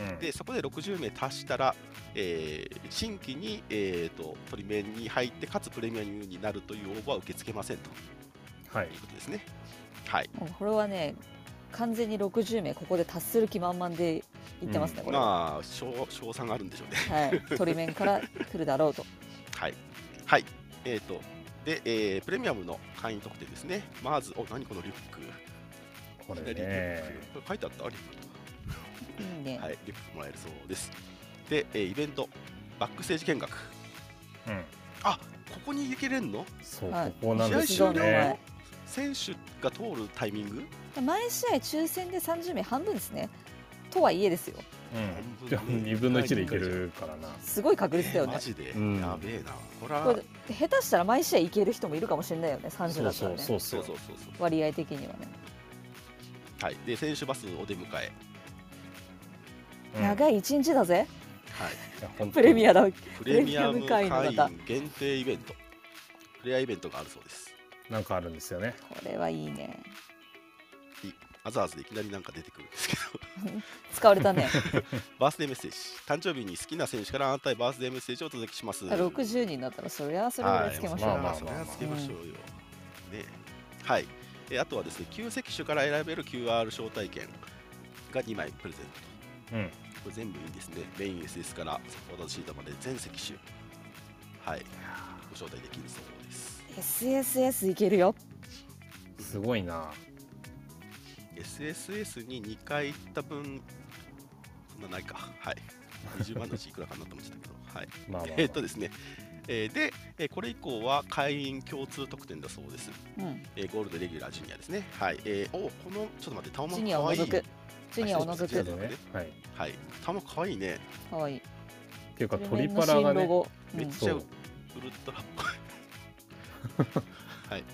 S1: うん。
S2: でそこで60名達したら、えー新規に、えー、と取り面に入ってかつプレミアムになるという応募は受け付けませんと。
S1: はい。
S2: いうことですね。はい、
S3: もうこれはね完全に60名ここで達する気満々で言ってますね、これ。は、
S2: まあ賞賞賛があるんでしょうね。
S3: はい。鳥面から来るだろうと。
S2: はい、はい。えー、とで、えープレミアムの会員特典ですね。まず、お何このリュック？
S1: これ
S2: 左リュッ
S1: ね
S2: ク。これ書いてあった？リュック
S3: ね、
S2: はい、リュックもらえるそうです。で、えーイベント、バックステージ見学。こ
S1: うん。
S2: こに行けれんの？
S1: そう、
S3: はい。
S1: ここなんです
S2: 試合終了
S1: よね
S2: 選手が通るタイミング？
S3: 毎試合抽選で30名半分ですね。とはいえですよ。
S1: うん。でも2分の1でいけるからな。
S3: すごい確率だよね。
S2: マジで、
S1: うん。
S2: やべえな。これは
S3: これ下手したら毎試合いける人もいるかもしれないよね30
S1: そうそう
S3: だったらね
S1: そう
S2: そうそうそう。
S3: 割合的にはね、
S2: はい。で、選手バスお出迎え。
S1: うん
S3: 長い1日だぜ
S2: はい。
S3: プレミアだ
S2: プレミアム
S3: プレミアム会
S2: 会
S3: 員の方
S2: 員限定イベント。プレアイベントがあるそうです。
S1: なんかあるんですよね
S3: これはいいね
S2: アザーズでいきなりなんか出てくるんですけど、
S3: 使われたね
S2: バースデーメッセージ。誕生日に好きな選手からあなたへバースデーメッセージをお届けします。
S3: 60人だったらそれはそれぐらいつけましょう、
S1: はいまあ
S2: それはつけましょうよ。ね。はい。えあとはですね、旧席種から選べる QR 招待券が2枚プレゼントと。
S1: うん
S2: これ全部いいんですね。メイン SS からサポートシートまで全席種。はい。ご招待できるそうです。
S3: SSS いけるよ
S1: すごいな
S2: SSS に2回行った分、そんなないか。はい。20万のうちいくらかなと思ってたけど。はい。
S1: まあまあ、まあ、
S2: えーっとですね。えーで、えーこれ以降は会員共通特典だそうです。
S3: うん
S2: えーゴールドレギュラージュニアですね。はい。えーおこの、ちょっと待って、タオマ
S3: ジュニア
S2: かわいい。
S3: を除くジュニアを除
S2: あ
S3: く
S1: ねはいっ
S2: はい。タオマかわいいね。
S3: かわいい
S1: ていうかトリ
S3: プレミアム
S1: パラがね
S3: 新ロゴ
S2: めっちゃウルトラっぽい。はい。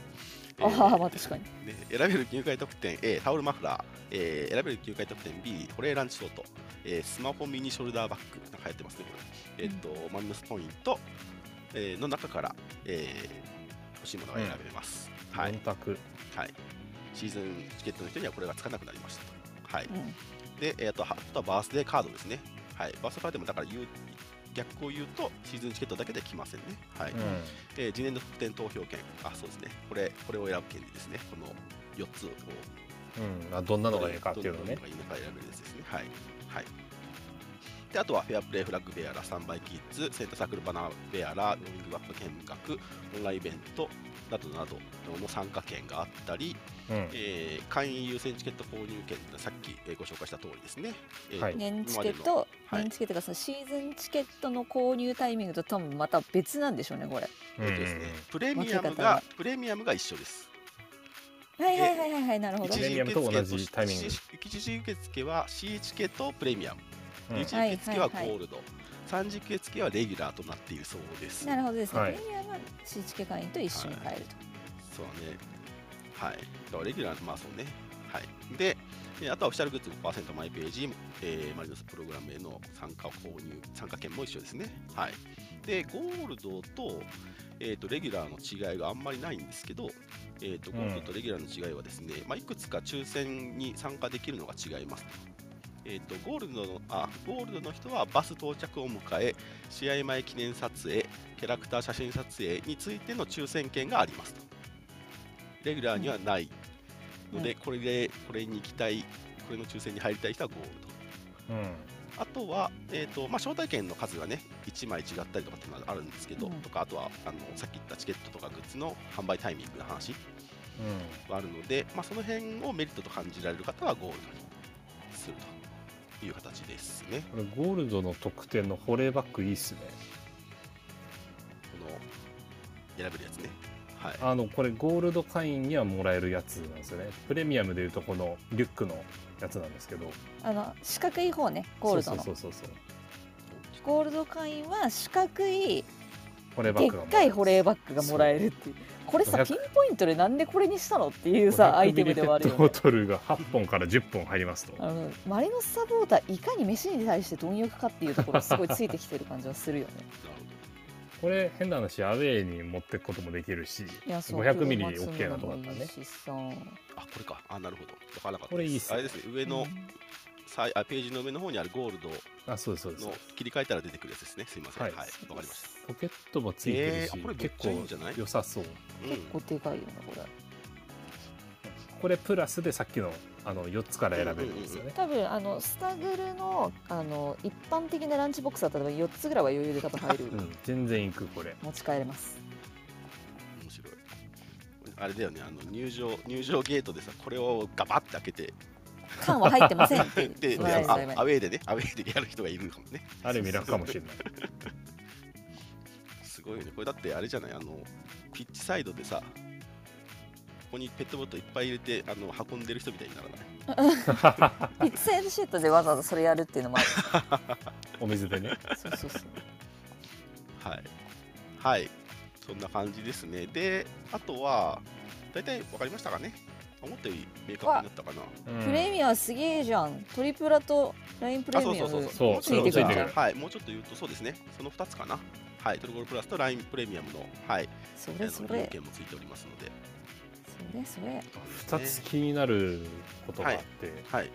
S3: ああまあ確かに
S2: ね、選べる入会特典 A、タオルマフラー、えー選べる入会特典 B、保冷ランチショート、えースマホミニショルダーバッグ、なんか流行ってますね、これ。えっ、と、マンモスポイント、えーの中から、えー欲しいものが選べます。はい
S1: 4。択
S2: はい。シーズンチケットの人にはこれがつかなくなりましたと。はい。
S3: うん
S2: で、えー、とはあとはバースデーカードですね。はい。バースデーカードでもだから言う逆を言うと、シーズンチケットだけで来ませんね。はい。
S1: う
S2: えー、次年の特典投票権、あ、そうですね。これ、これを選ぶ権利ですね。この4つを。
S1: ん、うん、あどんなのがいいかっていうのね
S2: どんなのがいいのか選べるやつですね。はい。はい。で、あとはフェアプレーフラッグベアラ、サンバイキッズ、センターサークルバナーベアラ、ウォーミングアップ見学、オンラインイベントなどなどの参加権があったり、
S1: うん。
S2: えー会員優先チケット購入権、さっきえーご紹介した通りですね。えー
S1: はい。
S3: 年チケッ
S2: 今までの
S3: ト、
S2: はい。
S3: 年チケットがそのシーズンチケットの購入タイミングと多分また別なんでしょうねこれ。
S1: うん
S2: えっとですね、プレミアム
S3: が
S2: が、プレミアムが一緒です。
S3: はいはいはいはいはいなるほど
S2: 一時受付
S1: タイミング。
S2: 一時受付は C チケットプレミアム、
S1: うん。
S2: 二次受付はゴールド、三次受付はレギュラーとなっているそうです。
S3: なるほどですね、
S1: はい
S3: プレミアムは C チケ会員と一緒に買えると、
S2: そうね。はい。だからレギュラー、まあそうね。はい。で、えあとはオフィシャルグッズ5%マイページ、えーマリノスプログラムへの参加購入、参加券も一緒ですね。はい。で、ゴールドと、えー、とレギュラーの違いがあんまりないんですけど、えー、とゴールドとレギュラーの違いはですね、まあ、いくつか抽選に参加できるのが違います。えー、とゴールドのあゴールドの人はバス到着を迎え、試合前記念撮影、キャラクター写真撮影についての抽選券がありますと。レギュラーにはないので、これでこれに行きたい、これの抽選に入りたい人はゴールド。
S1: うん。
S2: あとは、えーとまあ、招待券の数がね、1枚違ったりとかっていうのはあるんですけど、
S3: うん。
S2: とか、あとはあのさっき言ったチケットとかグッズの販売タイミングの話
S1: う
S2: があるので、まあ、その辺をメリットと感じられる方はゴールドにするという形ですね。
S1: ん、これゴールドの特典の保冷バッグいいっすね
S2: この選べるやつね。はい。
S1: あのこれゴールド会員にはもらえるやつなんですよねプレミアムでいうとこのリュックのやつなんですけど
S3: あの四角い方ねゴールドの
S1: そうそうそうそう
S3: ゴールド会員は四角い
S1: 保冷バッグが
S3: でっかい保冷
S1: バ
S3: バッグがもらえるっていう。これさ
S1: 500
S3: ピンポイントでなんでこれにしたのっていうさアイテムではあるよ
S1: ボ
S3: ね
S1: トルが8本から10本入りますと
S3: あのマリノスサポーターいかに飯に対して貪欲かっていうところすごいついてきてる感じはするよね。
S2: なるほど
S1: これ変な話アウェーに持ってくこともできるし
S3: いやそう
S1: 500ミリ OK なとこだったらね
S2: あ、これか。あ、なるほど。わからなかった
S1: これいいっすね。
S2: あれですね、上の、あページの上の方にあるゴールド
S1: あそうですそうです。
S2: の切り替えたら出てくるやつですね。すいません。は、
S1: はい。い
S2: わ、かりました。
S1: ポケットもついてるし、
S2: えーあこれ
S1: 結
S2: ちゃいいんじゃない？
S1: 構良さそう。
S2: うん。
S3: 結構でかいよねこれ。
S1: これプラスでさっきのあの4つから選べるんですよね、
S3: 多分あのスタグルのあの一般的なランチボックスだったら4つぐらいは余裕で多分入る、
S1: うん、全然いくこれ。
S3: 持ち帰れます。
S2: 面白い。あれだよね、あの入場入場ゲートでさ、これをガバッて開けて、
S3: 缶は入ってませんって
S2: で、アウェーでね、アウェーでやる人がいるかもね。
S1: ある意味楽かもしれない
S2: すごいよね。これだってあれじゃない、あの、ピッチサイドでさ、ここにペットボトルいっぱい入れてあの運んでる人みたいにならない？
S3: ピッツサイドシートでわざわざそれやるっていうのもある
S1: お水でね
S3: そうそうそう
S2: はい。はい。そんな感じですね。で、あとは、大体分かりましたかね？思ったより明確になったかな。
S1: うん。
S3: プレミアすげえじゃん。トリプラとラインプレミアム。
S2: そうそう
S1: そう
S2: もう。はい、もうちょっと言うとそうですね。その2つかな。はい、トルゴールプラスとラインプレミアムの、はい、
S3: それそれ。
S2: 件もついておりますので、
S3: それそれ。
S1: 2つ気になることがあって、
S2: はい。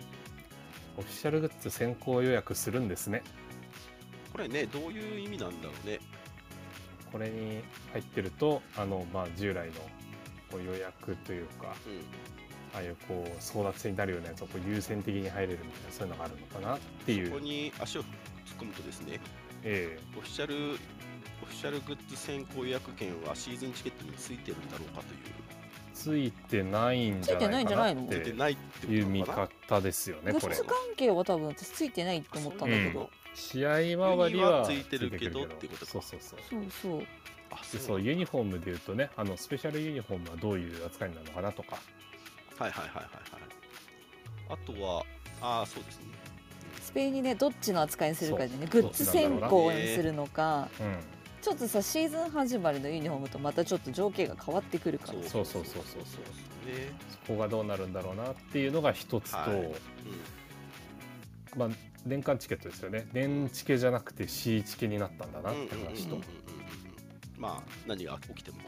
S1: オフィシャルグッズ先行予約するんですね。
S2: これね、どういう意味なんだろうね。
S1: これに入ってるとあの、まあ、従来のこう予約というか
S2: うん。
S1: ああいうこう争奪戦になるようなやつをこう優先的に入れるみたいなそういうのがあるのかなっていう。
S2: ここに足を突っ込むとですね、
S1: え
S2: オフィシャル、オフィシャルグッズ先行予約券はシーズンチケットについてるんだろうかという、
S1: えついてないんじゃないかなっ
S3: てないん
S2: ついて
S1: て
S2: ないって
S1: いう見方ですよねこれ。
S3: グッズ関係は多分私ついてないと思ったんだけど、
S1: 試合周りは
S2: ついてるけど。
S1: つ
S2: ってことか。
S1: そうそうそう。
S3: そうそう
S2: あ、
S1: で
S2: そ
S1: そううユニフォームでいうとねあのスペシャルユニフォームはどういう扱いになるのかなとか。
S2: はいはいはいはいはい。あとは、ああ、そうですね。
S3: スペインにねどっちの扱いにするかでね
S1: そう
S3: グッズ先行にするのか
S1: うん
S3: ちょっとさシーズン始まりのユニフォームとまたちょっと条件が変わってくるから。
S1: そうそうそうそうそう。
S2: ね。
S1: そこがどうなるんだろうなっていうのが一つと、
S2: はい。うん。
S1: まあ年間チケットですよね。年チケじゃなくて C チケになったんだなって話と。
S2: うんうんうんうんうんまあ何が起きても。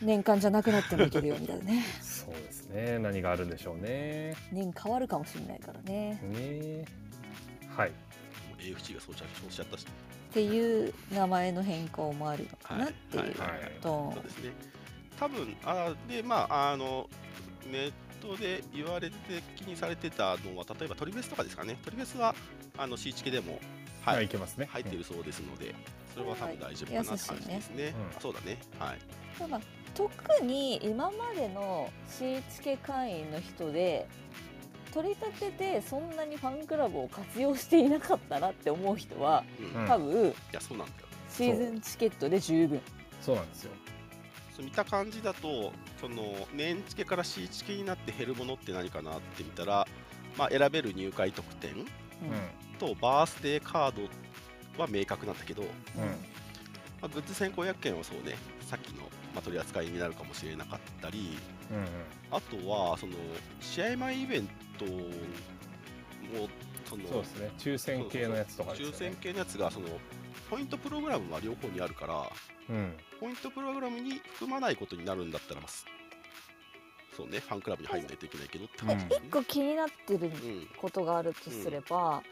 S3: 年間じゃなくなってもいけるようにだよね。
S1: そうですね。何があるんでしょうね。
S3: 年変わるかもしれないからね。
S1: ね。はい。
S2: もう AFC がそうしちゃそうしちゃったし
S3: っていう名前の変更もあるのかなっていうのと、
S1: はい。
S2: そうですね。多分あーでまああのネットで言われて気にされてたのは例えばトリベスとかですかね。トリベスはあの C チケでも
S1: は、
S2: はいい
S1: い、けますね。
S2: 入っているそうですのでそれは多分大丈夫かなって感じですね。
S1: うん。
S2: あそうだね。はい。
S3: ただ特に今までの C チケ会員の人で取り立ててそんなにファンクラブを活用していなかったなって思う人は
S2: うん。
S1: うん
S3: 多分
S2: いやそうなんだよ
S3: シーズンチケットで十分。
S1: そうなんですよ。
S2: そう見た感じだとその年チケから C チケになって減るものって何かなって見たら、まあ、選べる入会特典とバースデーカードは明確なんだけど、
S1: うん。
S2: まあ、グッズ先行薬券はそうねさっきの、まあ、取り扱いになるかもしれなかったり
S1: うんうん。
S2: あとはその試合前イベントもその
S1: そうですね。抽選系のやつとかですよ
S2: 抽選
S1: ね
S2: 系のやつがそのポイントプログラムは両方にあるから
S1: うん。
S2: ポイントプログラムに含まないことになるんだったら、まあ、すそうねファンクラブに入らないといけないけどって感じですね。
S3: 一。個気になってる
S2: うん
S3: ことがあるとすれば、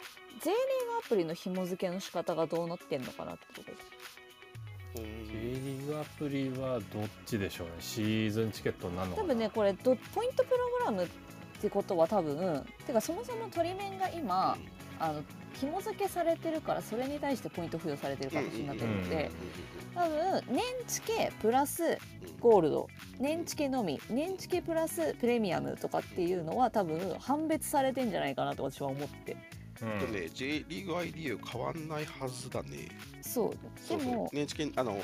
S3: J リーグアプリの紐付けの仕方がどうなってんのかなってとこ。ろ
S1: J リーグアプリはどっちでしょうね。シーズンチケットになるのかな。
S3: 多分ねこれどポイントプログラムってことは多分てかそもそもトリメンが今あの紐付けされてるからそれに対してポイント付与されてる形になってるので多分年知系プラスゴールド年知系のみ年知系プラスプレミアムとかっていうのは多分判別されてんじゃないかなと私は思って
S1: うん
S2: とね、J リーグ ID 変わんないはずだね。
S3: そう
S2: そうそう
S3: でも
S2: 年知見あの、はい。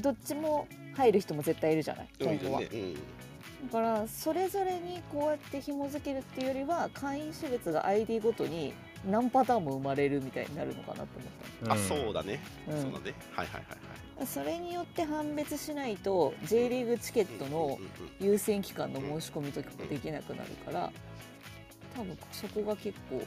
S3: どっちも入る人も絶対いるじゃない
S2: うん
S3: 今後は、
S2: ねうん
S3: だからそれぞれにこうやって紐付けるっていうよりは会員種別が ID ごとに何パターンも生まれるみたいになるのかなと思っ
S2: あ、そうだね。
S3: たの、
S2: そうだね。はいはいはい
S3: うん、それによって判別しないと J リーグチケットの
S2: うんうんうん
S3: 優先期間の申し込みとかができなくなるから多分そこが結構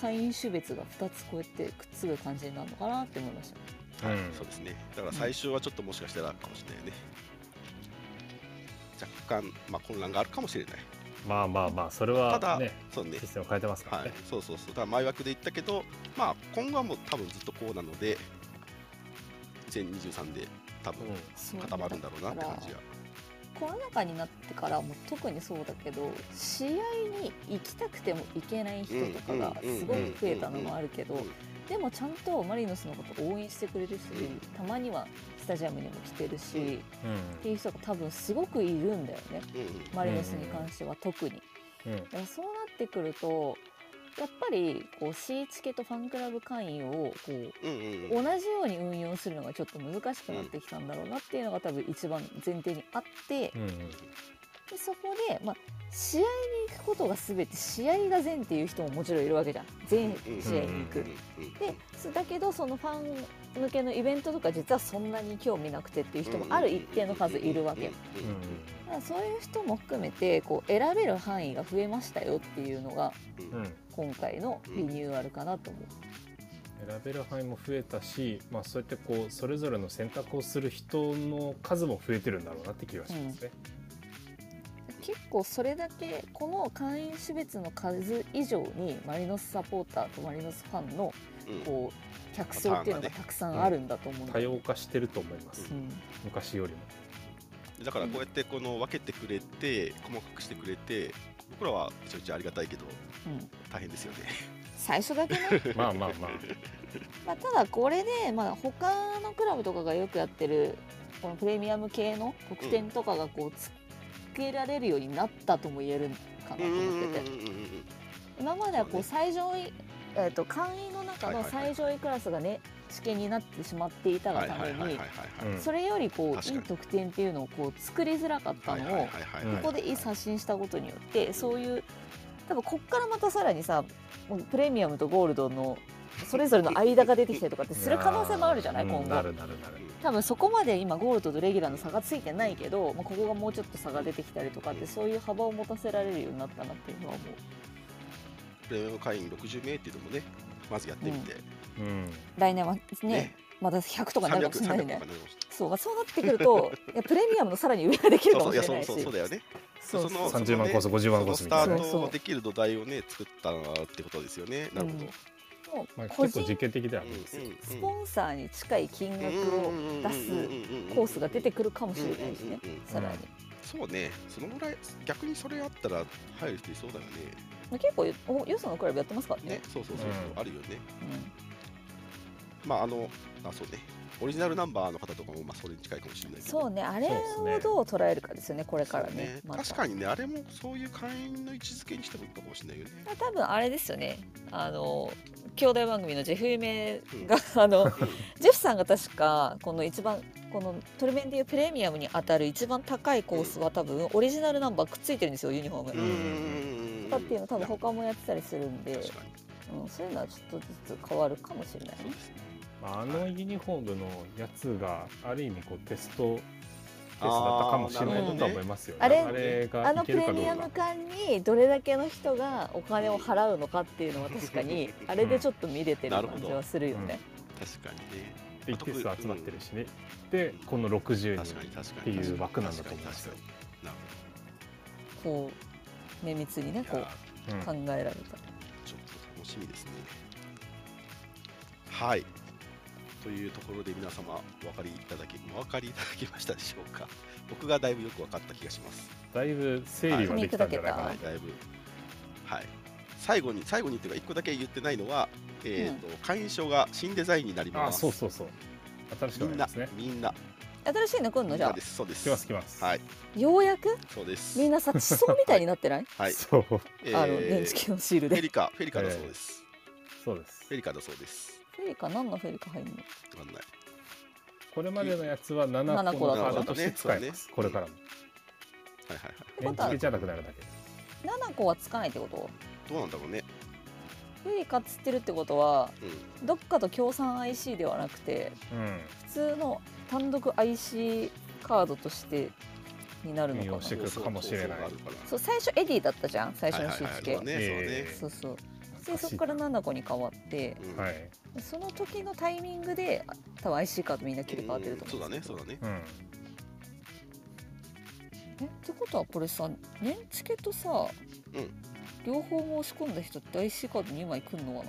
S3: 会員種別が2つこうやってくっつく感じになるのかなって思いましたね。
S2: はい
S1: うん
S2: そうですね。だから最初はちょっともしかしたらかもしれないね。若干、まあ、混乱があるかもしれない。
S1: まあまあまあそれ
S2: ただ
S1: はね
S2: そうね
S1: シ。ステムを変えてますからね、、
S2: はいそうそうそう。だから前枠で言ったけど、まあ、今後はもう多分ずっとこうなので、2023で多分
S3: そう
S2: 固まるんだろうなって感じが。
S3: コロナ禍になってからも特にそうだけど試合に行きたくても行けない人とかがすごく増えたのもあるけど
S2: うん
S3: でもちゃんとマリノスのことを応援してくれる人
S2: うん
S3: たまにはスタジアムにも来てるし、
S2: うん。
S3: っていう人が多分すごくいるんだよね。マリノスに関しては特に。だからそうなってくるとやっぱりこう C チケとファンクラブ会員をこう同じように運用するのがちょっと難しくなってきたんだろうなっていうのが多分一番前提にあってでそこで、まあ、試合に行くことが全て試合が善っていう人ももちろんいるわけじゃん。全試合に行く。でそだけどそのファン向けのイベントとか実はそんなに興味なくてっていう人もある一定の数いるわけよ。だからそういう人も含めてこう選べる範囲が増えましたよっていうのが
S1: うんうん
S3: 今回のリニューアルかなと思う。
S1: 選べる範囲も増えたし、まあ、そうやってこうそれぞれの選択をする人の数も増えてるんだろうなって気がしますね。
S3: 結構それだけこの会員種別の数以上にマリノスサポーターとマリノスファンのこう客層っていうのがたくさんあるんだと思うんだ
S1: 多
S3: よ、
S1: 様化してると思います、
S3: うん。
S1: 昔よりも。
S2: だからこうやってこの分けてくれて細かくしてくれて僕らはめちゃめちゃありがたいけど
S3: うん
S2: 大変ですよね。
S3: 最初だけね、
S1: まあまあまあ。
S3: まあ、ただこれで、まあ、他のクラブとかがよくやってるこのプレミアム系の特典とかがこうつけられるようになったとも言えるかなと思ってて。今まではこう最上位、えー、と会員の中の最上位クラスがね試験になってしまっていたがために
S1: うん。
S3: それよりこういい特典っていうのをこう作りづらかったのをここでいい刷新したことによってそういう多分こっからまたさらにさもうプレミアムとゴールドのそれぞれの間が出てきたりとかってする可能性もあるじゃない？今後。
S1: るなるなる。
S3: 多分そこまで今ゴールドとレギュラーの差がついてないけど、まあ、ここがもうちょっと差が出てきたりとかってそういう幅を持たせられるようになったなっていうのは思う。
S2: プレミアム会員60名っていうのもねまずやってみて、
S1: うん。
S3: 来年はね
S2: ね。
S3: まだ100とかになるかもしれない
S2: 300
S3: ねそう、まあ、そうなってくると いやプレミアムのさらに上ができるかもしれないし。
S2: そうそうそうだよね。
S3: そうそう。
S2: の
S1: 30万コース50万コースみたいな。
S2: スタートできる土台をね作ったってことですよね。なるほど。
S3: も
S1: まあ、
S3: う個人
S1: 結構実験的ではあるんですよ。
S3: スポンサーに近い金額を出すコースが出てくるかもしれないしねさらに、
S2: そうね、そのぐらい逆にそれあったら入る人いそうだよね。
S3: まあ、結構およそのクラブやってますからね。
S2: ね、そうそうそうそう、
S1: うん。
S2: あるよね。
S3: う
S2: まああのあそうね、オリジナルナンバーの方とかもまあそれに近いかもしれない
S3: ん、
S2: けど。
S3: そうねあれをどう捉えるかですよねこれからねまた
S2: 確かにね、あれもそういう会員の位置づけにしてもいいかもしれないよね。
S3: 多分あれですよねあの兄弟番組のジェフ夢が、あのジェフさんが確かこの一番このトルメンでいうプレミアムに当たる一番高いコースは多分オリジナルナンバーくっついてるんですよユニフォームとかっていうの多分他もやってたりするんで。うん、そういうのはちょっとずつ変わるかもしれないね。
S2: そうですね。
S1: まあ、あのユニフォームのやつがある意味こうテストテストだったかもしれないなとは思いますよね。
S3: あれ
S1: あれ
S3: あ
S1: がいけ
S3: のプレミ。アム間にどれだけの人がお金を払うのかっていうのは確かにあれでちょっと見れてる感じはするよね。
S2: 確かにね。
S1: 一定数集まってるしね。で、この60
S2: 確かに
S1: 人。っていう枠なんだと思いますよ
S3: こう綿密にねこ
S2: うや
S3: 考えられた。
S2: ちょっと楽しみですね。はい。というところで皆様お分かりいただけお分かりいただけましたでしょうか？僕がだいぶよく分かった気がします。
S1: だいぶ整理はできたんじゃないかな。
S2: はい、だいぶ。はい。最後に最後にっていうか1個だけ言ってないのは、えーと会員証が新デザインになり
S1: あ
S2: ます。
S1: そうそうそう。新しく
S2: みんな
S1: なりね。
S2: みんな
S3: 新しいの来んの？じゃあ。
S2: です。そうです。
S1: 来ます来ます。
S2: はい。
S3: ようやく？
S2: そうです。
S3: みんなさ地層みたいになってない、
S2: はい、
S1: そう。
S2: えー
S3: あの電池系のシールで。
S2: フェリカフェリカだそうです、
S1: そうです。
S2: フェリカだそうです
S3: フェリカ何のフェリカ入んの？
S2: わかんない。
S1: これまでのやつは7
S3: 7個
S1: のカードとして使え
S2: ね
S1: ます。これからも。
S2: はいはいはい。
S3: ってことは
S1: ゃなくなるだけ
S3: 7個はつかないってこと？
S2: どうなんだろうね。
S3: フェリカっつってるってことは
S2: うん。
S3: どっかと協賛 IC ではなくて
S1: うん。
S3: 普通の単独 IC カードとしてになるのかな？
S1: 運用してくるかもしれない。
S2: そうそうそう。あるから
S3: そう最初エディだったじゃん。最初の
S2: はいはいはい
S3: C 系
S2: そうね
S1: え。
S3: そうそうでそこから7個に変わって
S2: そうね、うん。
S1: はい。
S3: その時のタイミングであ多分 IC カードみんな切り替わってると思
S2: そうだ
S3: うんですけど
S2: ねそうだね。
S1: うん。
S3: えってことはこれさ年チケとさ、
S2: うん。
S3: 両方申し込んだ人って IC カード2枚くんのか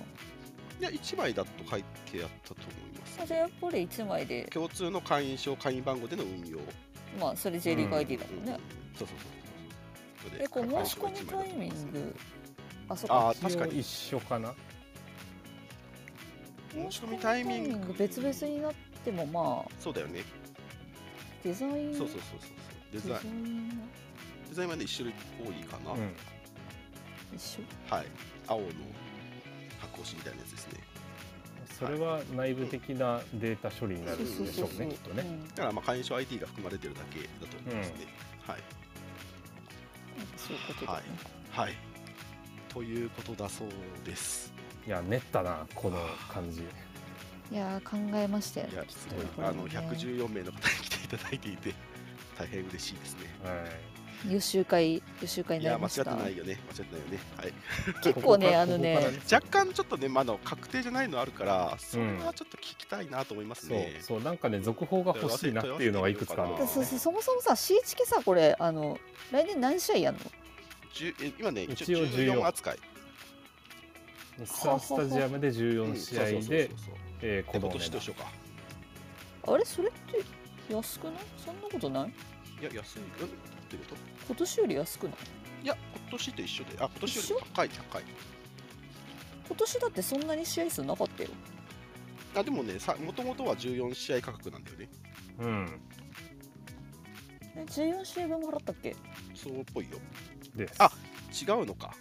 S3: な？い
S2: や1枚だと書いてあったと思います。
S3: あじゃあやっぱり1枚で。
S2: 共通の会員証会員番号での運用。
S3: まあそれ J リーグ ID だもんね、
S2: そうそうそうそう。
S3: えこう申し込みタイミングあそっか。
S2: 確かに
S1: 一緒かな。
S2: 申し込みタイミング
S3: 別々になってもまあ。
S2: そうだよね。
S3: デザイン。
S2: そうそうそうそうデザイン。
S3: ン
S2: デザインまで一種類多いかな、
S1: うん。
S3: 一緒？
S2: はい。青の発行紙みたいなやつですね。
S1: それは内部的なデータ処理になるんでしょうねきっとね。
S3: うん
S2: だからまあ会員証 ID が含まれてるだけだと思いますね、はい。
S3: なんかそういうことだね、
S2: はいということだそうです。
S1: いや練ったなこの感じ。
S3: い、やー考えましたよ。
S2: いやすごい。
S3: ね。
S2: あの114名の方に来ていただいていて大変嬉しいですね。
S1: はい。
S3: 予習会予習会
S2: いや間違って
S3: になりました
S2: ないよね。間違ってないよね。はい。
S3: 結構ねあのね。
S2: 若干ちょっとねまだ確定じゃないのあるからそれはちょっと聞きたいなと思います
S1: そう
S2: ね、
S1: そうなんかね続報が欲しいなっていうのがいくつかあるん
S2: あー
S1: ですね
S3: そうそうそもそもさ C チケさこれあの来年何試合やんの？
S2: 今ね一
S1: 一応
S2: 応14
S1: 14
S2: 扱い。
S1: 日産スタジアムで14試合で
S2: そうそうそうそう。
S1: えーこ
S2: で今
S1: のお値段
S2: 年と一緒か。
S3: あれ？それって安くない？そんなことない？
S2: いや安い。うんってこと？
S3: 今年より安くない？
S2: いや今年と一緒で。あ今年より高い高い。
S3: 今年だってそんなに試合数なかったよ。
S2: あでもねさもともとは14試合価格なんだよね。
S1: うん。
S3: え14試合分も払ったっけ？
S2: そうっぽいよ
S1: です。
S2: あ違うのか。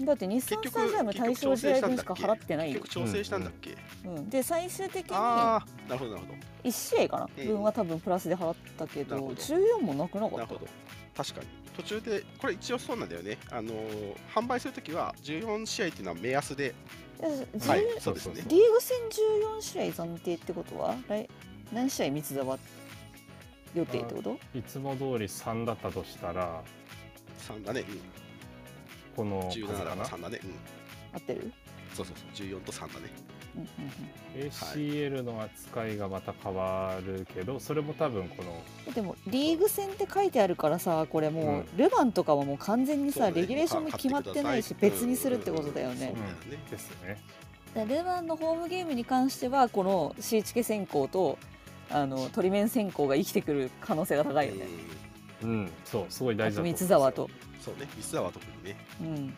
S3: だって日産スタジアム対象試合分しか払ってないよ。
S2: 結局、調整したんだっけ、
S3: うん、で最終的に
S2: なるほどなるほ
S3: 1試合かな、
S2: うん。
S3: 分は多分プラスで払ったけど
S2: なるほど。
S3: 14もなくなかった？
S2: どなるほど。確かに。途中でこれ一応そうなんだよね。あのー販売するときは14試合っていうのは目安で。はい
S3: ゅ
S2: そうですね。
S3: リーグ戦14試合暫定ってことは？来何試合三沢予定ってこと？
S1: いつも通り3だったとしたら
S2: 3だね、うん、
S1: この数
S2: 17だ
S1: かな
S2: ？3だね、うん、
S3: 合ってる、
S2: そうそうそう。14と3だね。
S3: うんうんうん、
S1: ACL の扱いがまた変わるけどそれも多分この
S3: えでもリーグ戦って書いてあるからさこれもう、
S1: うん。
S3: ルヴァンとかはもう完全にさ、
S2: ね。
S3: レギュレーションも決まってないし別にするってことだよね。
S1: ですね。
S3: ルヴァンのホームゲームに関してはこの C チケ選考とあのトリメン選考が生きてくる可能性が高いよね、
S1: うん。そうすごい大事だと思います
S3: 三沢と、
S2: うんそうね三沢は特にね。
S3: うん、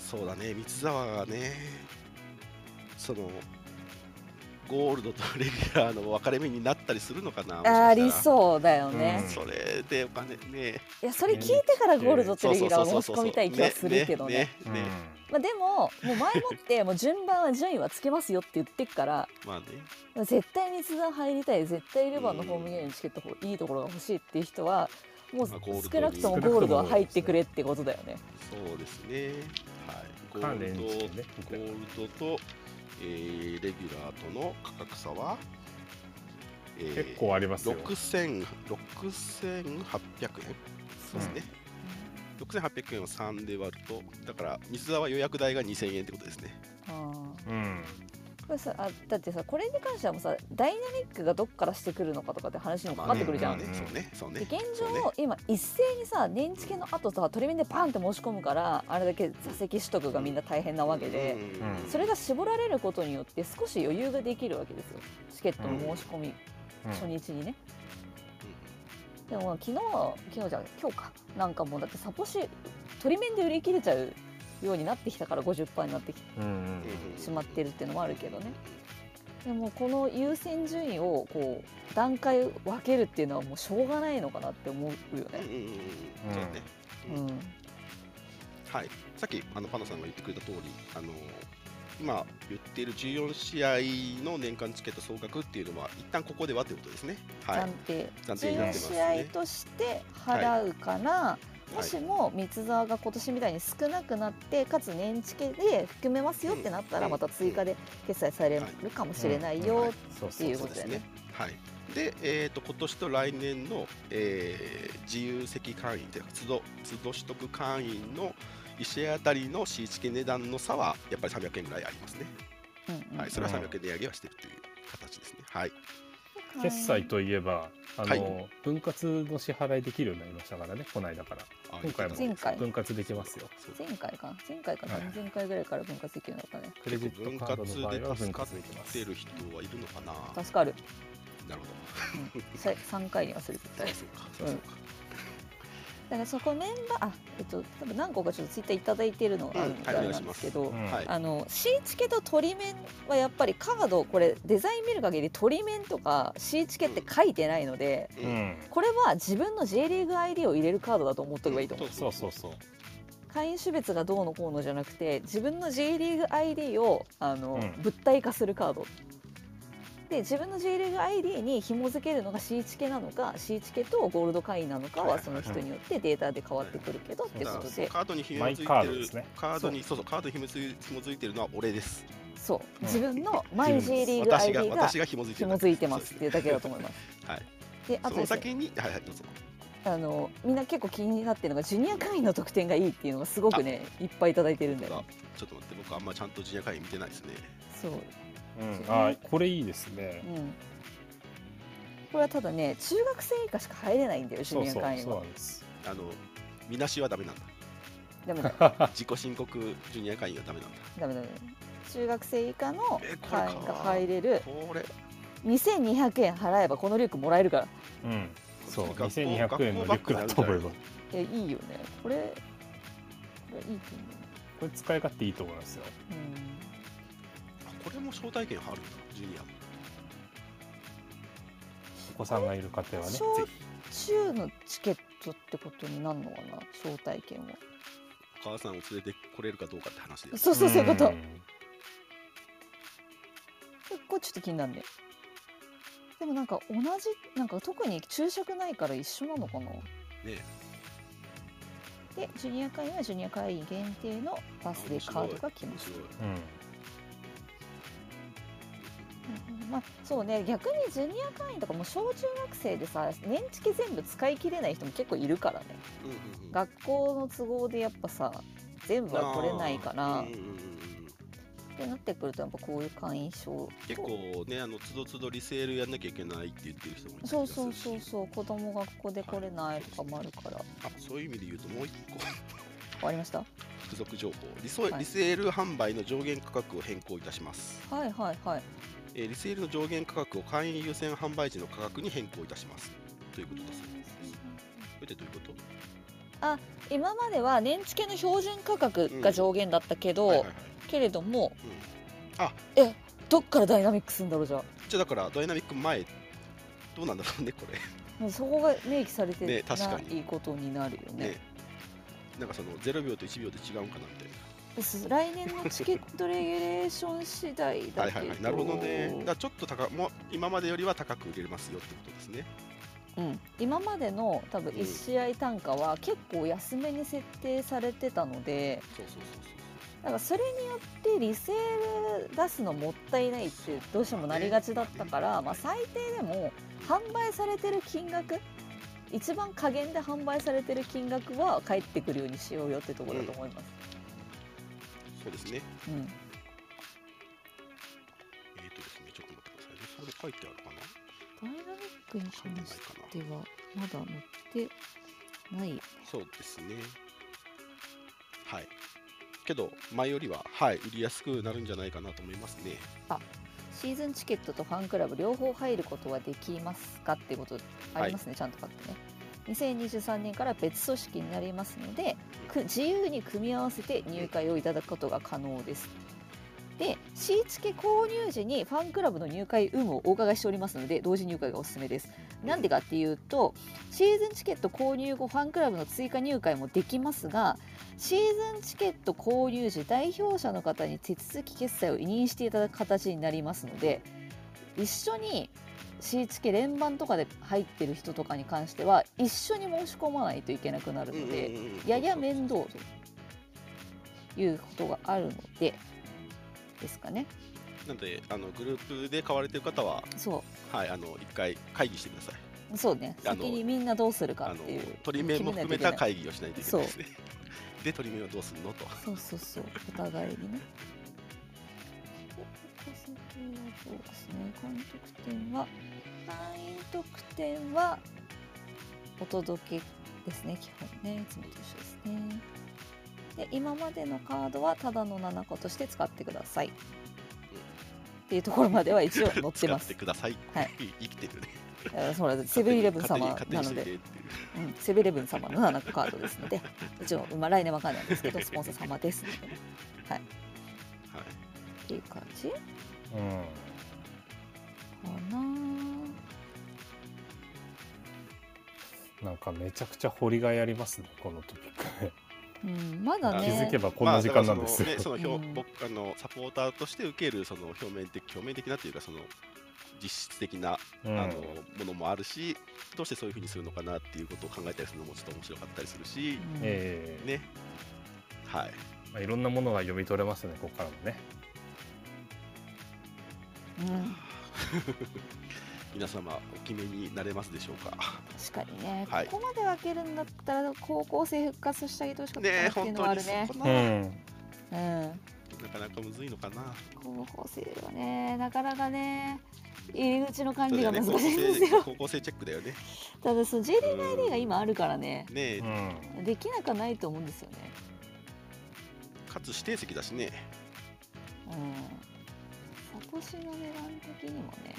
S2: そうだね三沢がねそのゴールドとレギュラーの分かれ目になったりするのかな
S3: ありそうだよね、
S1: うん。
S2: それでお金ね。
S3: いやそれ聞いてからゴールドとレギュラーを申し込みたい気はするけどね。まあ、でももう前もってもう順番は順位はつけますよって言ってっから
S2: まあね。
S3: 絶対に津田入りたい絶対ルヴァンのホームゲームのチケットいいところが欲しいっていう人はもう少なくともゴールドは入ってくれってことだよね。
S2: そうですね。はい。ゴールド
S1: ね
S2: ゴールドと、えーレギュラーとの価格差は、えー
S1: 結構ありますよ。
S2: 6000 6800円。そうですね、6800円を3で割るとだから水沢予約代が2000円ってことですね。
S3: あー。
S1: うん
S3: さあだってさこれに関してはもうさダイナミックがどっからしてくるのかとかって話にもかかってくるじゃん。
S2: まあねそうねそうね。
S3: で現
S2: そうね。
S3: 状、今一斉にさ年チケの後さトリメンでパンって申し込むからあれだけ座席取得がみんな大変なわけで、
S2: うん
S1: うん
S3: それが絞られることによって少し余裕ができるわけですよ。チケットの申し込み、
S1: うん。
S3: 初日にね。でも昨日昨日じゃ今日か。なんかもうだってサポシトリメンで売り切れちゃうようになってきたから50%になってきてしまってるっていうのもあるけどね。でもこの優先順位をこう段階分けるっていうのはもうしょうがないのかなって思うよね。
S2: うんうんそうね。
S3: うん。
S2: はい、さっきあのパナさんが言ってくれた通り、あの今言っている14試合の年間チケット総額っていうのは、一旦ここではということですね。はい。
S3: 暫、定。
S2: 暫定になってます
S3: 試
S2: ね
S3: 合として払うから、もしも三沢が今年みたいに少なくなってかつ年チケで含めますよってなったら
S2: うん
S3: また追加で決済されるかもしれないよっていうことだよね。
S2: はい。で、えー、と今年と来年の、えー自由席会員というか、都度都度取得会員の1試合あたりのシーチケ値段の差はやっぱり300円ぐらいありますね。
S3: うんうん
S2: はい、それは300円値上げはしてるという形ですね。はい。
S1: 決済といえばあの、
S2: はい。
S1: 分割の支払いできるようになりましたからねこの間から。
S2: あ
S1: 今回も
S3: 前回。
S1: 分割できますよ。
S3: 前回か。前回か。
S1: はい。
S3: 前々回ぐらいから分割できるようになったね。
S1: クレジッ
S2: 分
S1: トカード
S2: 割
S1: の場合は分割できます。
S2: ってる人はいるのかな。
S3: 助かる、
S2: なるほど。
S3: うん、さ3回にはする。
S2: そうか、そうか、そうか。
S3: だからそこメンバーあえっと多分何個かちょっとツイッターいただいてるのがある
S2: ん
S3: ですけど、
S1: うん
S2: はい。
S3: あの C チケと鳥面はやっぱりカードこれデザイン見る限り鳥面とか C チケって書いてないので、
S2: うん。
S1: うん
S3: これは自分の J リーグ ID を入れるカードだと思っておけばいいと思う、
S1: そうそうそう。
S3: 会員種別がどうのこうのじゃなくて自分の J リーグ ID をあの、
S1: うん。
S3: 物体化するカードで自分の J リーグ ID に紐付けるのが C チケなのか C チケとゴールド会員なのか
S2: は
S3: その人によってデータで変わってくるけどってことで。
S2: カードに紐づいてる
S1: カードですね。
S2: カードにそう。そうカードに紐づい紐づいてるのは俺です。
S3: そう。
S1: うん。
S3: 自分のマイ J リーグ ID が
S2: 私が紐づいてる。
S3: 紐づいてますっていうだけだと思います。
S2: はい。
S3: であ
S2: そ
S3: とですね。
S2: の先にはいはいどうぞ。
S3: あのみんな結構気になってるのがジュニア会員の得点がいいっていうのがすごくねいっぱいいただいてるんだよね。
S2: ちょっと待って僕あんまちゃんとジュニア会員見てないですね。
S3: そう、
S1: うん、あこれいいですね。
S3: うん。これはただね中学生以下しか入れないんだよジュ
S1: そうそうそう
S3: ニア会員は
S2: あのみなしはダメなんだ。
S3: でもね
S2: 自己申告ジュニア会員はダメなんだ。
S3: ダメダメ中学生以下の会員が入れる。
S2: これ。
S3: 2200円払えばこのリュックもらえるから。
S1: うん。そう
S2: 学校
S1: 2200円のリュックだと思えば。こ
S3: いやいいよね。これこれいいと思
S1: れ使い勝手いいと思いますよ。
S3: う、うん。
S2: あこれも招待券あるんだジュニア。
S1: お子さんがいる家庭はね。ぜ
S3: 小
S1: ひ
S3: 中のチケットってことになるのかな？招待券は。
S2: お母さんを連れてこれるかどうかって話です。
S3: そうそうそういうこと。
S1: ん。
S3: これちょっと気になるね。でもなんか同じなんか特に昼食ないから一緒なのかな？
S2: ね
S3: でジュニア会員はジュニア会員限定のバースデーカードが来ます。
S2: 面白い。
S1: うん
S3: うんまあそうね逆にジュニア会員とかもう小中学生でさ年チケ全部使い切れない人も結構いるからね。
S2: うんうんうん。
S3: 学校の都合でやっぱさ全部は取れないから、ってなってくるとやっぱこういう会員証。
S2: 結構ねあのつどつどリセールやんなきゃいけないって言ってる人もいたり
S3: そうそうそうそう。子供がここで来れないとかもあるから。
S2: あそういう意味で言うともう一個。
S3: 終わりました。
S2: 付属情報。リソ、
S3: はい。
S2: リセール販売の上限価格を変更いたします、
S3: はいはいはい
S2: えーリセールの上限価格を会員優先販売時の価格に変更いたします。ということだそうですこれってどういうこと？
S3: 今までは年付けの標準価格が上限だったけど、
S2: はいはいはい。
S3: けれども
S2: うん、あ。
S3: えどっからダイナミックするんだろうじゃあ？
S2: じゃあだからダイナミック前どうなんだろうねこれ。
S3: もうそこが明記されて
S2: ね確かに。
S3: ないことになるよね。
S2: ね。なんかその0秒と1秒で違うんかなみたいな
S3: です来年のチケットレギュレーション次第だけど。
S2: はいはいはい。なるほどね。だちょっと高もう今までよりは高く売れますよってことですね。
S3: うん、今までの多分
S2: うん。
S3: 1試合単価は結構安めに設定されてたので。
S2: そうそうそうそう
S3: だからそれによってリセール出すのもったいないってどうしてもなりがちだったから、まあ、最低でも販売されてる金額一番加減で販売されてる金額は返ってくるようにしようよってところだと思います。
S2: そうですね。
S3: うん。
S2: えーとですねちょっと待ってくださいね。それ書いてあるかな？
S3: ダイナミックに関し
S2: かな
S3: てはまだ載ってない。
S2: そうですね。はい。けど前よりははい売りやすくなるんじゃないかなと思いますね。
S3: シーズンチケットとファンクラブ両方入ることはできますかっていうことありますね、ちゃんと書ってね2023年から別組織になりますので自由に組み合わせて入会をいただくことが可能です。で、シーチケ購入時にファンクラブの入会有無をお伺いしておりますので同時入会がおすすめです。なんでかっていうとシーズンチケット購入後ファンクラブの追加入会もできますがシーズンチケット購入時代表者の方に手続き決済を委任していただく形になりますので一緒にシーチケ連番とかで入ってる人とかに関しては一緒に申し込まないといけなくなるので、やや面倒ということがあるのでですかね。
S2: なのであのグループで買われてる方は、
S3: そ
S2: はい、あの一回会議してください。
S3: うそうね。先にみんなどうするかっていう
S2: 取り面も含めた会議をしないといけないですね。で取り面はどうするのと。
S3: そうそうそう。お互いにねそうですね。監督点は会員特典はお届けですね。基本ね。いつもと一緒ですね。で今までのカードはただの7個として使ってください。っていうところまでは一応載ってます。
S2: 使ってください。
S3: はい。
S2: 生きてるね。
S3: それセブンイレブン様なので。
S2: う。
S3: うん、セブンイレブン様の7個カードですので一応、まあ、来年わかんないんですけどスポンサー様ですのでね。
S2: はい。
S3: っていう感じ。か
S1: うん。
S3: な。
S1: なんかめちゃくちゃ掘りがいありますねこのトピックね。
S3: うん、まだ
S2: あ
S1: 気づ
S3: ね
S1: けばこんな時間なんですよ、
S2: まあだからそのね、その表
S3: うん
S2: 僕あのサポーターとして受けるその表面的表面的なというかその実質的な、
S1: うん。
S2: あのものもあるし、どうしてそういうふうにするのかなっていうことを考えたりするのもちょっと面白かったりするし、
S3: うん。
S1: ええ。
S2: ね、はい。
S1: まあ、いろんなものが読み取れますねここからもね。
S3: うん、
S2: 皆様お決めになれますでしょうか？
S3: 確かにね、
S2: はい。
S3: ここまで分けるんだったら高校生復活してあげてほしかった
S2: ね
S3: なっていうのはあるね。
S2: こな、
S1: うん
S3: うん。
S2: なかなかむずいのかな。
S3: 高校生はねなかなかね入り口の管理が難しいんですよ、
S2: 高校生チェックだよね。
S3: ただその J リーグ ID が今あるからね
S2: ねえ。
S1: うん
S3: できなくはないと思うんですよね。
S2: かつ指定席だしね。
S3: うんサトシの値段的にもね。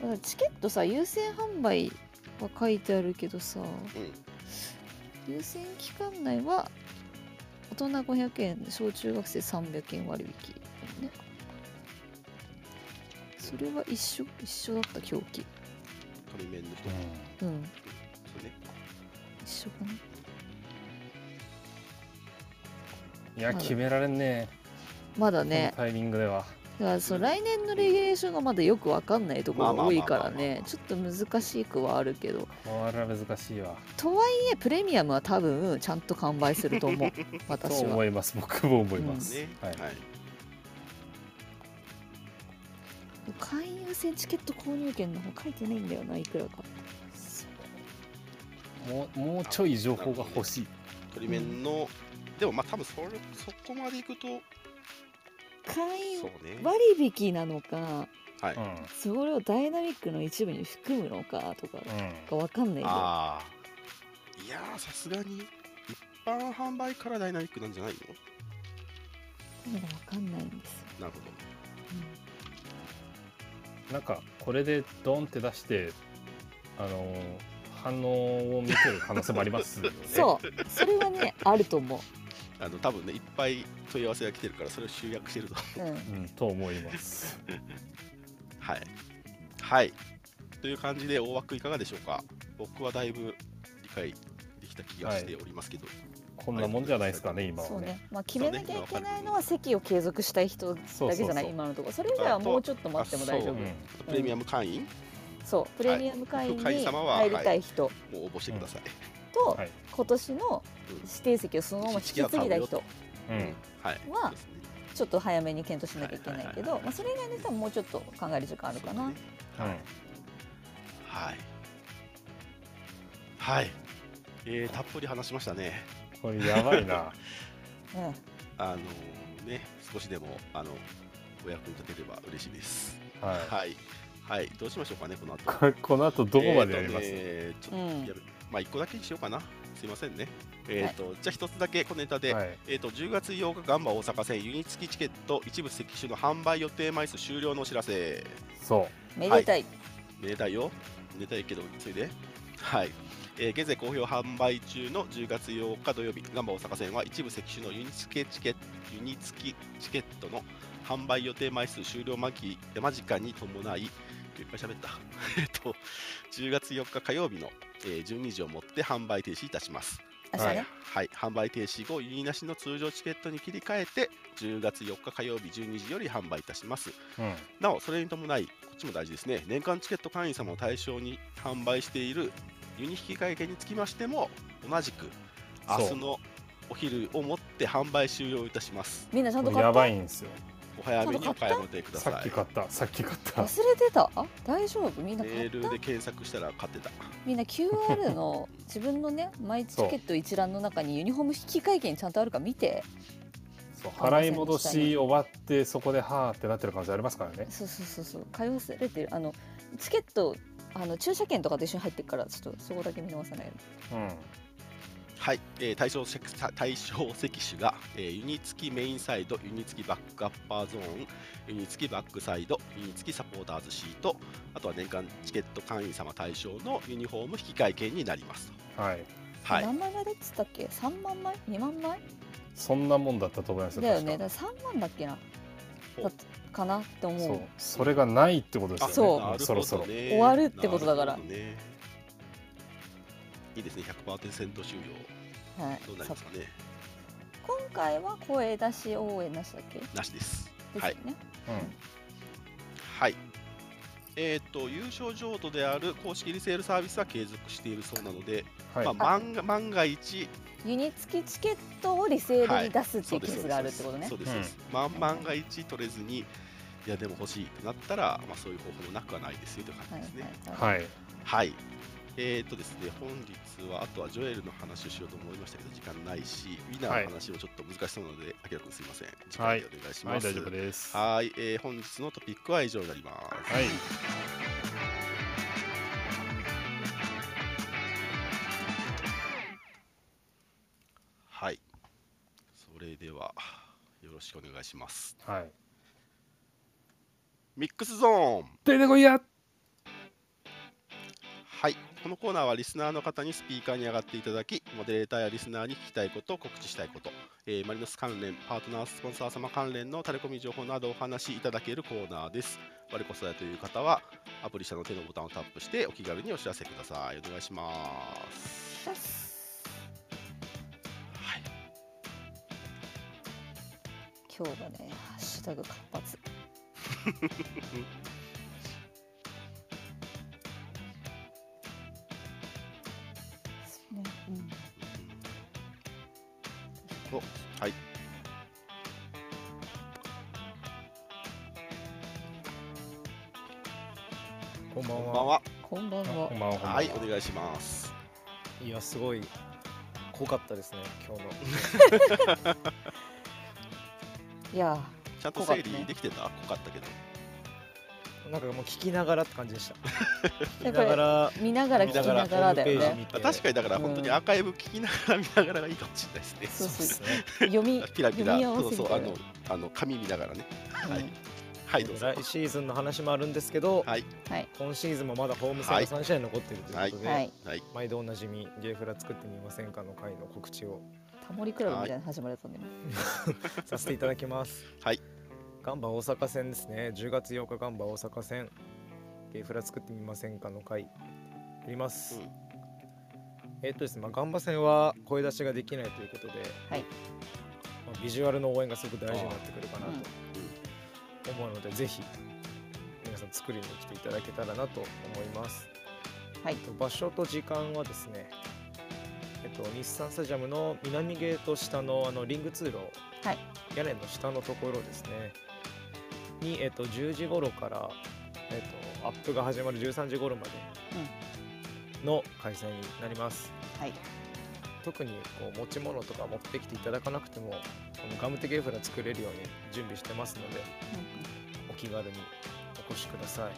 S3: だからチケットさ優先販売は書いてあるけどさ。
S2: うん。
S3: 優先期間内は大人500円小中学生300円割引。ね。それは一緒一緒だった表記
S2: 鳥面の人も。
S3: うん。
S2: そうね。
S3: 一緒かな。
S1: いや決められんね。
S3: まだね。
S1: タイミングでは。
S3: だからそう来年のレギュレーションがまだよくわかんないところが多いから
S2: まあまあまあまあ。まあ
S3: ね。ちょっと難しくはあるけど。
S1: これは難しいわ。
S3: とはいえプレミアムは多分ちゃんと完売すると思う。
S1: と
S3: 私は。
S1: 思います。僕も思います、
S2: ね。
S1: はい。
S2: はい。
S3: 会員優先チケット購入券の方書いてないんだよないくらか。
S1: もうもうちょい情報が欲しい。
S2: 鳥面の、でもまあ多分それそこまでいくと、
S3: 会。割引なのか
S2: はい。
S1: うん。
S3: それをダイナミックの一部に含むのかとか
S1: うん。
S3: がわかんないんだよ。
S2: ああ。いやー、さすがに一般販売からダイナミックなんじゃないの？
S3: まだわかんないんですよ、
S2: なるほど。
S1: なんかこれでドンって出してあのー反応を見てる可能性もありますよね。
S3: そう。それはねあると思
S2: あの多分ね、いっぱい問い合わせが来てるから、それを集約してると。
S3: う、うん、
S1: うん、と思います。
S2: はい。はい。という感じで大枠いかがでしょうか？僕はだいぶ理解できた気がしておりますけど。
S1: こんなもんじゃないですかね今はね。
S3: そうね、まあ、決めなきゃいけないのは席を継続したい人だけじゃない
S1: そうそう
S3: 今のとこ。ろそれ以外はもうちょっと待っても大丈夫。
S2: プレミアム会員？
S3: そう。プレミアム会員
S2: 会員
S3: に
S2: 様は
S3: 入りたい人。
S2: もう応募してください。
S3: と、
S1: はい
S3: 今年の指定席をそのまま引き継ぎたい人
S1: うん
S2: はい。
S3: はちょっと早めに検討しなきゃいけないけどまあそれ以外の人はもうちょっと考える時間あるかな、
S2: ね
S1: うん
S2: はい。はい。はい。えー、たっぷり話しましたね。
S1: これやばいな
S3: うん
S2: あのね、少しでもあのお役に立てれば嬉しいです。
S1: は
S2: はい。はい。どうしましょうかね、この後。
S1: い この後どこまでやります、
S2: えーとねちょっと
S3: うん
S2: やるまあ、一個だけにしようかな。すいませんね。えっ、と、じゃあ一つだけこのネタで、
S1: はい。
S2: えー、と10月8日ガンバ大阪線ユニ付きチケット一部席種の販売予定枚数終了のお知らせ。
S1: そ
S3: めでたい、
S2: めでたいよ。めでたいけどそれで。はい、えー現在好評販売中の10月8日土曜日ガンバ大阪線は一部席種のユニ付きチケユニ付きチケットの販売予定枚数終了間近に伴いいっぱい喋った。えっと10月4日火曜日の、えー12時をもって販売停止いたします。
S3: 明日ね、
S2: はい、販売停止後、ユニなしの通常チケットに切り替えて、10月4日火曜日12時より販売いたします。
S1: うん。
S2: なお、それに伴い、こっちも大事ですね、年間チケット会員様を対象に販売しているユニ引換券につきましても、同じく明日のお昼をもって販売終了いたします。
S3: みんなちゃんと買った？
S1: やばいんですよ
S2: お早めにお買い求めください。
S1: さっき。買った。さっき買った。
S3: 忘れてた？大丈夫？みんな
S2: メ
S3: 買った？
S2: ールで検索したら買ってた。
S3: みんな QR の自分のね マイチケット一覧の中にユニフォーム引換券ちゃんとあるか見て。
S1: そう。払い戻し終わってそこではーってなってる可能性ありますからね。
S3: そうそうそうそう。買い忘れてる。あのチケットあの駐車券とかと一緒に入ってるからちょっとそこだけ見逃さないよ
S1: うん
S2: はい、えー対象席対象席種が、えーユニ付きメインサイド、ユニ付きバックアッパーゾーン、ユニ付きバックサイド、ユニ付きサポーターズシート、あとは年間チケット会員様対象のユニフォーム引換券になります。
S1: はい。
S2: はい、
S3: 何枚までっつったっけ？3万枚？2万枚？
S1: そんなもんだったと思いますよ
S3: だよね。
S1: 確
S3: だから3万だっけな？かなって思う。
S1: そう。それがないってことですよね。
S3: そ
S1: ろそろ。
S3: 終わるってことだから。
S2: なるほどねいいですね、100%終了。
S3: はい。
S2: どうなりますかね。
S3: 今回は声出し応援なしだっけ？
S2: なしです。
S3: ですよね、
S2: はい。えっ、と、優勝譲渡である公式リセールサービスは継続しているそうなので、
S1: はい、
S2: まあ、万が万が一、
S3: ユニ付きチケットをリセールに出すっていううケースがあるってことね。
S2: そうですそうです、まあ、万が一取れずにいやでも欲しいってなったら、まあ、そういう方法もなくはないですよという感
S3: はい
S2: じですね。
S3: はい。
S1: はい。
S2: はい、えー、とですね本日はあとはジョエルの話をしようと思いましたけど時間ないしウィナーの話もちょっと難しそうなのであきらくんすいません。時間でお願いします。
S1: はい大丈夫です。は
S2: はい、えー本日のトピックは以上になります。
S1: い。
S2: はい。それではよろしくお願いします。
S1: はい。
S2: ミックスゾーン。
S1: 出てこいや。
S2: はい、このコーナーはリスナーの方にスピーカーに上がっていただき、モデレーターやリスナーに聞きたいこと、告知したいこと、えーマリノス関連、パートナースポンサー様関連のタレコミ情報などをお話しいただけるコーナーです。我こそだという方は、アプリ下の手のボタンをタップしてお気軽にお知らせください。お願いします。はい、
S3: 今日がねハッシュタグ活発 うん
S2: おはい
S4: こんばんは。
S2: こんばんは。
S3: こんばん
S1: こ
S3: は
S1: んばんはこんばんは
S2: はい、お願いします。
S4: いや、すごい濃かったですね、今日の。
S3: いや
S2: ちゃんと整理できてた？濃かったけど。
S4: なんかもう聞きながらって感じでした。聞
S3: やっ
S4: きなが
S3: ぱ
S4: ら、
S3: り見ながら聞きながらだよ
S4: ホームページ
S3: ね。
S2: 確かにだから
S3: うん
S2: 本当にアーカイブ聞きながら見ながらがいいかもしれないですね。
S3: そう
S4: ですね。
S3: 読み
S2: ピラピラ
S3: 読み合わ
S2: そうそうあのあの紙見ながらね。
S3: うん
S2: はいはいどうぞ。
S4: 来シーズンの話もあるんですけど、
S2: はい
S3: はい
S4: 今シーズンもまだホーム戦が3試合残っているということで、
S3: はい
S2: はい
S4: 毎度おなじみゲーフラ作ってみませんかの回の告知を
S3: タモリクラブみたいな始まりだったんでね
S4: させていただきます。
S2: はい。
S4: ガンバ大阪戦ですね。10月8日ガンバ大阪戦。ゲーフラ作ってみませんかの回。やります。
S2: うん
S4: えっとですね、まあ、ガンバ戦は声出しができないということで、
S3: はい
S4: まあ、ビジュアルの応援がすごく大事になってくるかな
S3: うん
S4: と思うので、ぜひ皆さん作りに来ていただけたらなと思います。
S3: はい
S4: えっと場所と時間はですね、えっと、日産スタジアムの南ゲート下のあのリング通路、
S3: はい
S4: 屋根の下のところですね。に、えっと、10時頃から、えっと、アップが始まる13時頃までの開催になります、
S3: はい。
S4: 特にこう持ち物とか持ってきていただかなくてもこのガムテゲーフラ作れるように準備してますのでお気軽にお越しください。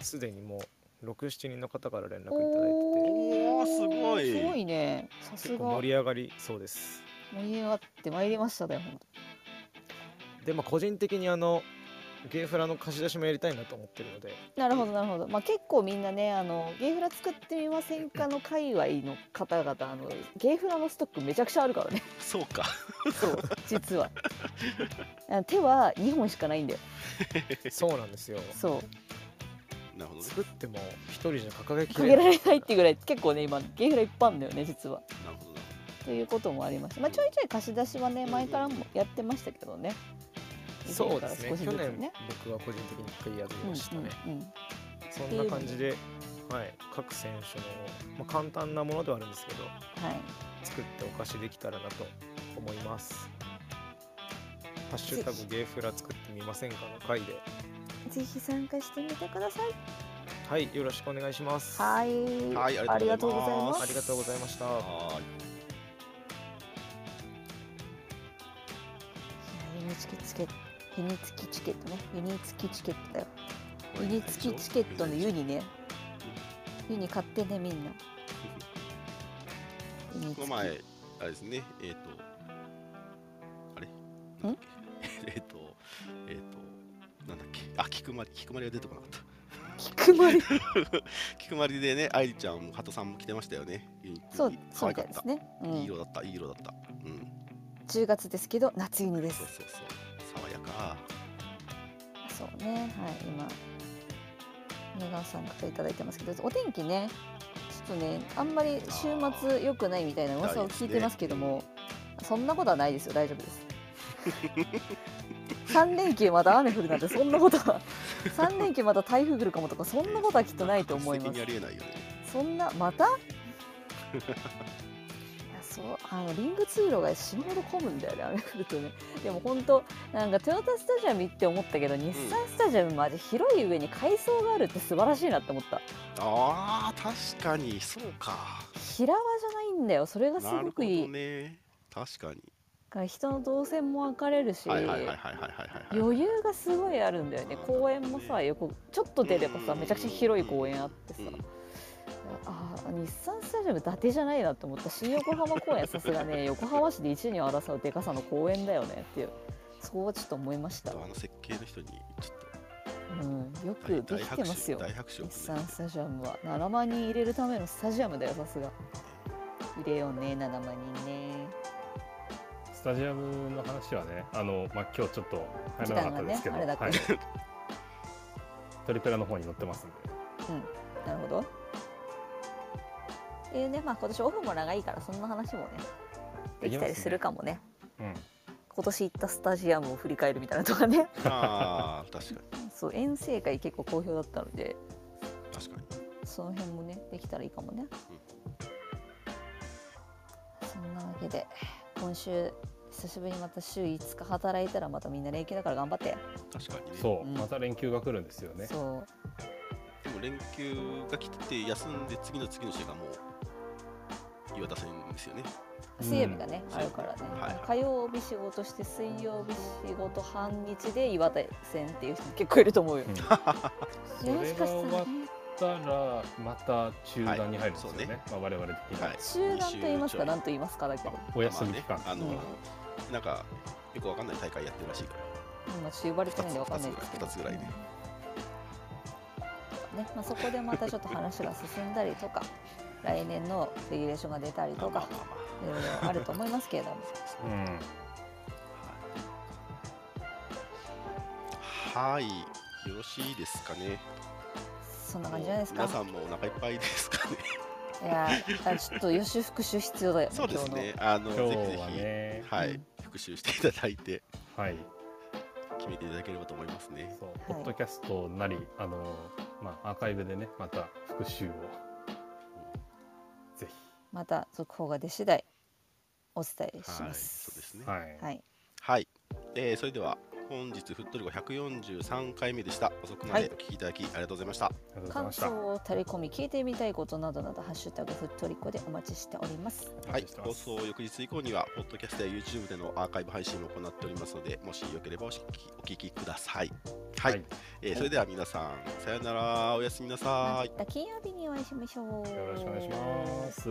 S4: すでにもう67人の方から連絡いただいてて。
S2: おーすごい。
S3: すごいね。さす
S4: 結構
S3: が
S4: 盛り上がりそうです
S3: 盛り上がってまいりましたね本
S4: でまあ個人的にあのゲーフラの貸し出しもやりたいなと思ってるので。
S3: なるほどなるほど、まあ、結構みんなねあのゲーフラ作ってみませんかの界隈の方々あのゲーフラのストックめちゃくちゃあるからね。
S2: そうか。
S3: そう 実は。手は2本しかないんだよ。
S4: そうなんですよ。
S3: そう。
S2: なるほどね。
S4: 作っても一人じゃ掲げき
S3: かけら
S4: れない
S3: れないっていうぐらい結構ね今ゲーフラいっぱいあるんだよね実は。
S2: なるほど。な
S3: ということもありました、まあ、ちょいちょい貸し出しはね前からもやってましたけどね。
S4: そうですね。去年僕は個人的に一回やりましたね、
S3: うんうんうん。
S4: そんな感じで、はい、各選手の、まあ、簡単なものではあるんですけど
S3: はい。
S4: 作ってお貸しできたらなと思います。ハッシュタグゲーフラ作ってみませんかの回で。
S3: ぜひ参加してみてください。
S4: はい。よろしくお願いします。
S3: はい。
S2: はい
S3: ありがとうございます。
S4: ありがとうございました
S3: チケットユニツキチケットね。ユニツキチケットだよ。ユニツキチケットのユニね。ユニ買ってねみんな。ユニ
S2: この前あれですね。えっ、とあれ？なん？えっとえっ、となんだっけ？あ菊まり菊まりが出てこなかった。
S3: 菊丸？
S2: 菊まりでね愛理ちゃんも鳩さんも来てましたよね。
S3: そう
S2: 可
S3: そうですね、う
S2: いい
S3: ん、
S2: 色だったいい色だった。うん
S3: 10月ですけど夏ユニです。
S2: そうそうそう。爽やか。
S3: そうね。はい。今根川さんからいただいてますけどお天気ね。ちょっとねあんまり週末良くないみたいな噂を聞いてますけども、そんなことはないですよ。大丈夫です。3連休また雨降るなんてそんなことは。3連休また台風来るかもとかそんなことはきっとないと思います。そんなまた？あのリング通路が死ぬほど混むんだよね雨降るとね。でも本当なんかトヨタスタジアム行って思ったけど日産スタジアムマジ広い上に階層があるって素晴らしいなって思った。
S2: あー確かに。そうか。
S3: 平場じゃないんだよ。それがす
S2: なるほど
S3: ごくいい、
S2: ね確かに
S3: 人の動線も分かれるし、余裕がすごいあるんだよね。公園もさ横ちょっと出ればさ
S2: うん。
S3: めちゃくちゃ広い公園あってさ、
S2: うん
S3: ああ日産スタジアム伊達じゃないなって思った。新横浜公園さすがね 横浜市で一二を争うでかさの公園だよねっていう。そうはちょっと思いました、
S2: あの設計の人にちょっ
S3: うん、よ
S2: と
S3: くできてますよ。日産スタジアムは。7万人入れるためのスタジアムだよさすが。入れようね7万人ね。
S1: スタジアムの話はねあの、まあ、今日ちょっと入らなかったですけど、
S3: ねあれだから
S1: はい、トリペラの方に載ってますんで。
S3: なるほどっていうねまあ今年オフも長いからそんな話もねできたりするかもね。
S1: うん。
S3: 今年行ったスタジアムを振り返るみたいなとかね。
S2: ああ確かに。
S3: そう遠征会結構好評だったので。
S2: 確かに。
S3: その辺もねできたらいいかもね、そんなわけで今週久しぶりにまた週5日働いたらまたみんな連休だから頑張って、
S2: 確かにね。
S1: そう、
S3: うん。
S1: また連休が来るんですよね。
S3: そう。
S2: でも連休が来てて休んで次の次の週がもう岩田戦ですよね。
S3: 水曜日がね、
S2: うん。
S3: あるからね、
S2: はい。
S3: 火曜日仕事して水曜日仕事半日で岩手戦っていう人結構いると思うよ、
S1: うん。
S3: も
S1: それが
S3: しかしたらね
S1: たらまた中断に入るんですよね,、
S2: はいそうね。
S1: まあ、我々的には、
S2: はい。
S3: 集団と言いますか何と言いますかだけど。
S1: お休み期間、
S2: まあね、あの、
S3: うん。
S2: なんかよくわかんない大会やってるらしいから。
S3: 今ちょっと呼ばれてないんでわかんないですけど。
S2: 二つぐらい二つぐらいね。
S3: ねまあ、そこでまたちょっと話が進んだりとか来年のレギュレーションが出たりとかいろいろあると思いますけれども。
S1: うん。
S2: はい。よろしいですかね。
S3: そんな感じじゃないですか？
S2: 皆さんもお腹いっぱいですかね。
S3: いやあちょっと予習復習必要だよね
S2: そうですね。あの
S1: 今日
S2: ぜひぜ
S1: は
S2: ひ、
S1: ね。
S2: はい、
S3: うん
S2: 復習していただいて
S1: はい。
S2: 決めていただければと思いますね
S1: ポッドキャストなりあの、まあ、アーカイブでねまた復習をぜ
S3: また続報が出次第お伝えし
S2: はい
S3: ます、
S2: そうですね。
S1: ひはい、
S3: はい。
S2: はい、えーそれでは本日フットルゴ143回目でした。遅くま
S3: はい。
S2: でお聞きいただきありがとうございました、
S1: ありがとうござい
S3: 感
S1: ました
S3: 想をタレコミ聞いてみたいことなどなどハッシュタグフットリコでお待ちしております。
S2: はい。放
S1: す
S2: 送翌日以降には、ポッドキャストや YouTube でのアーカイブ配信も行っておりますので、もしよければお聞きお聞きください。はい、
S1: はい。
S2: えーそれでは皆さん、さよなら、おやすみなさい。
S3: また金曜日にお会いしましょう。
S1: よろしくお願いします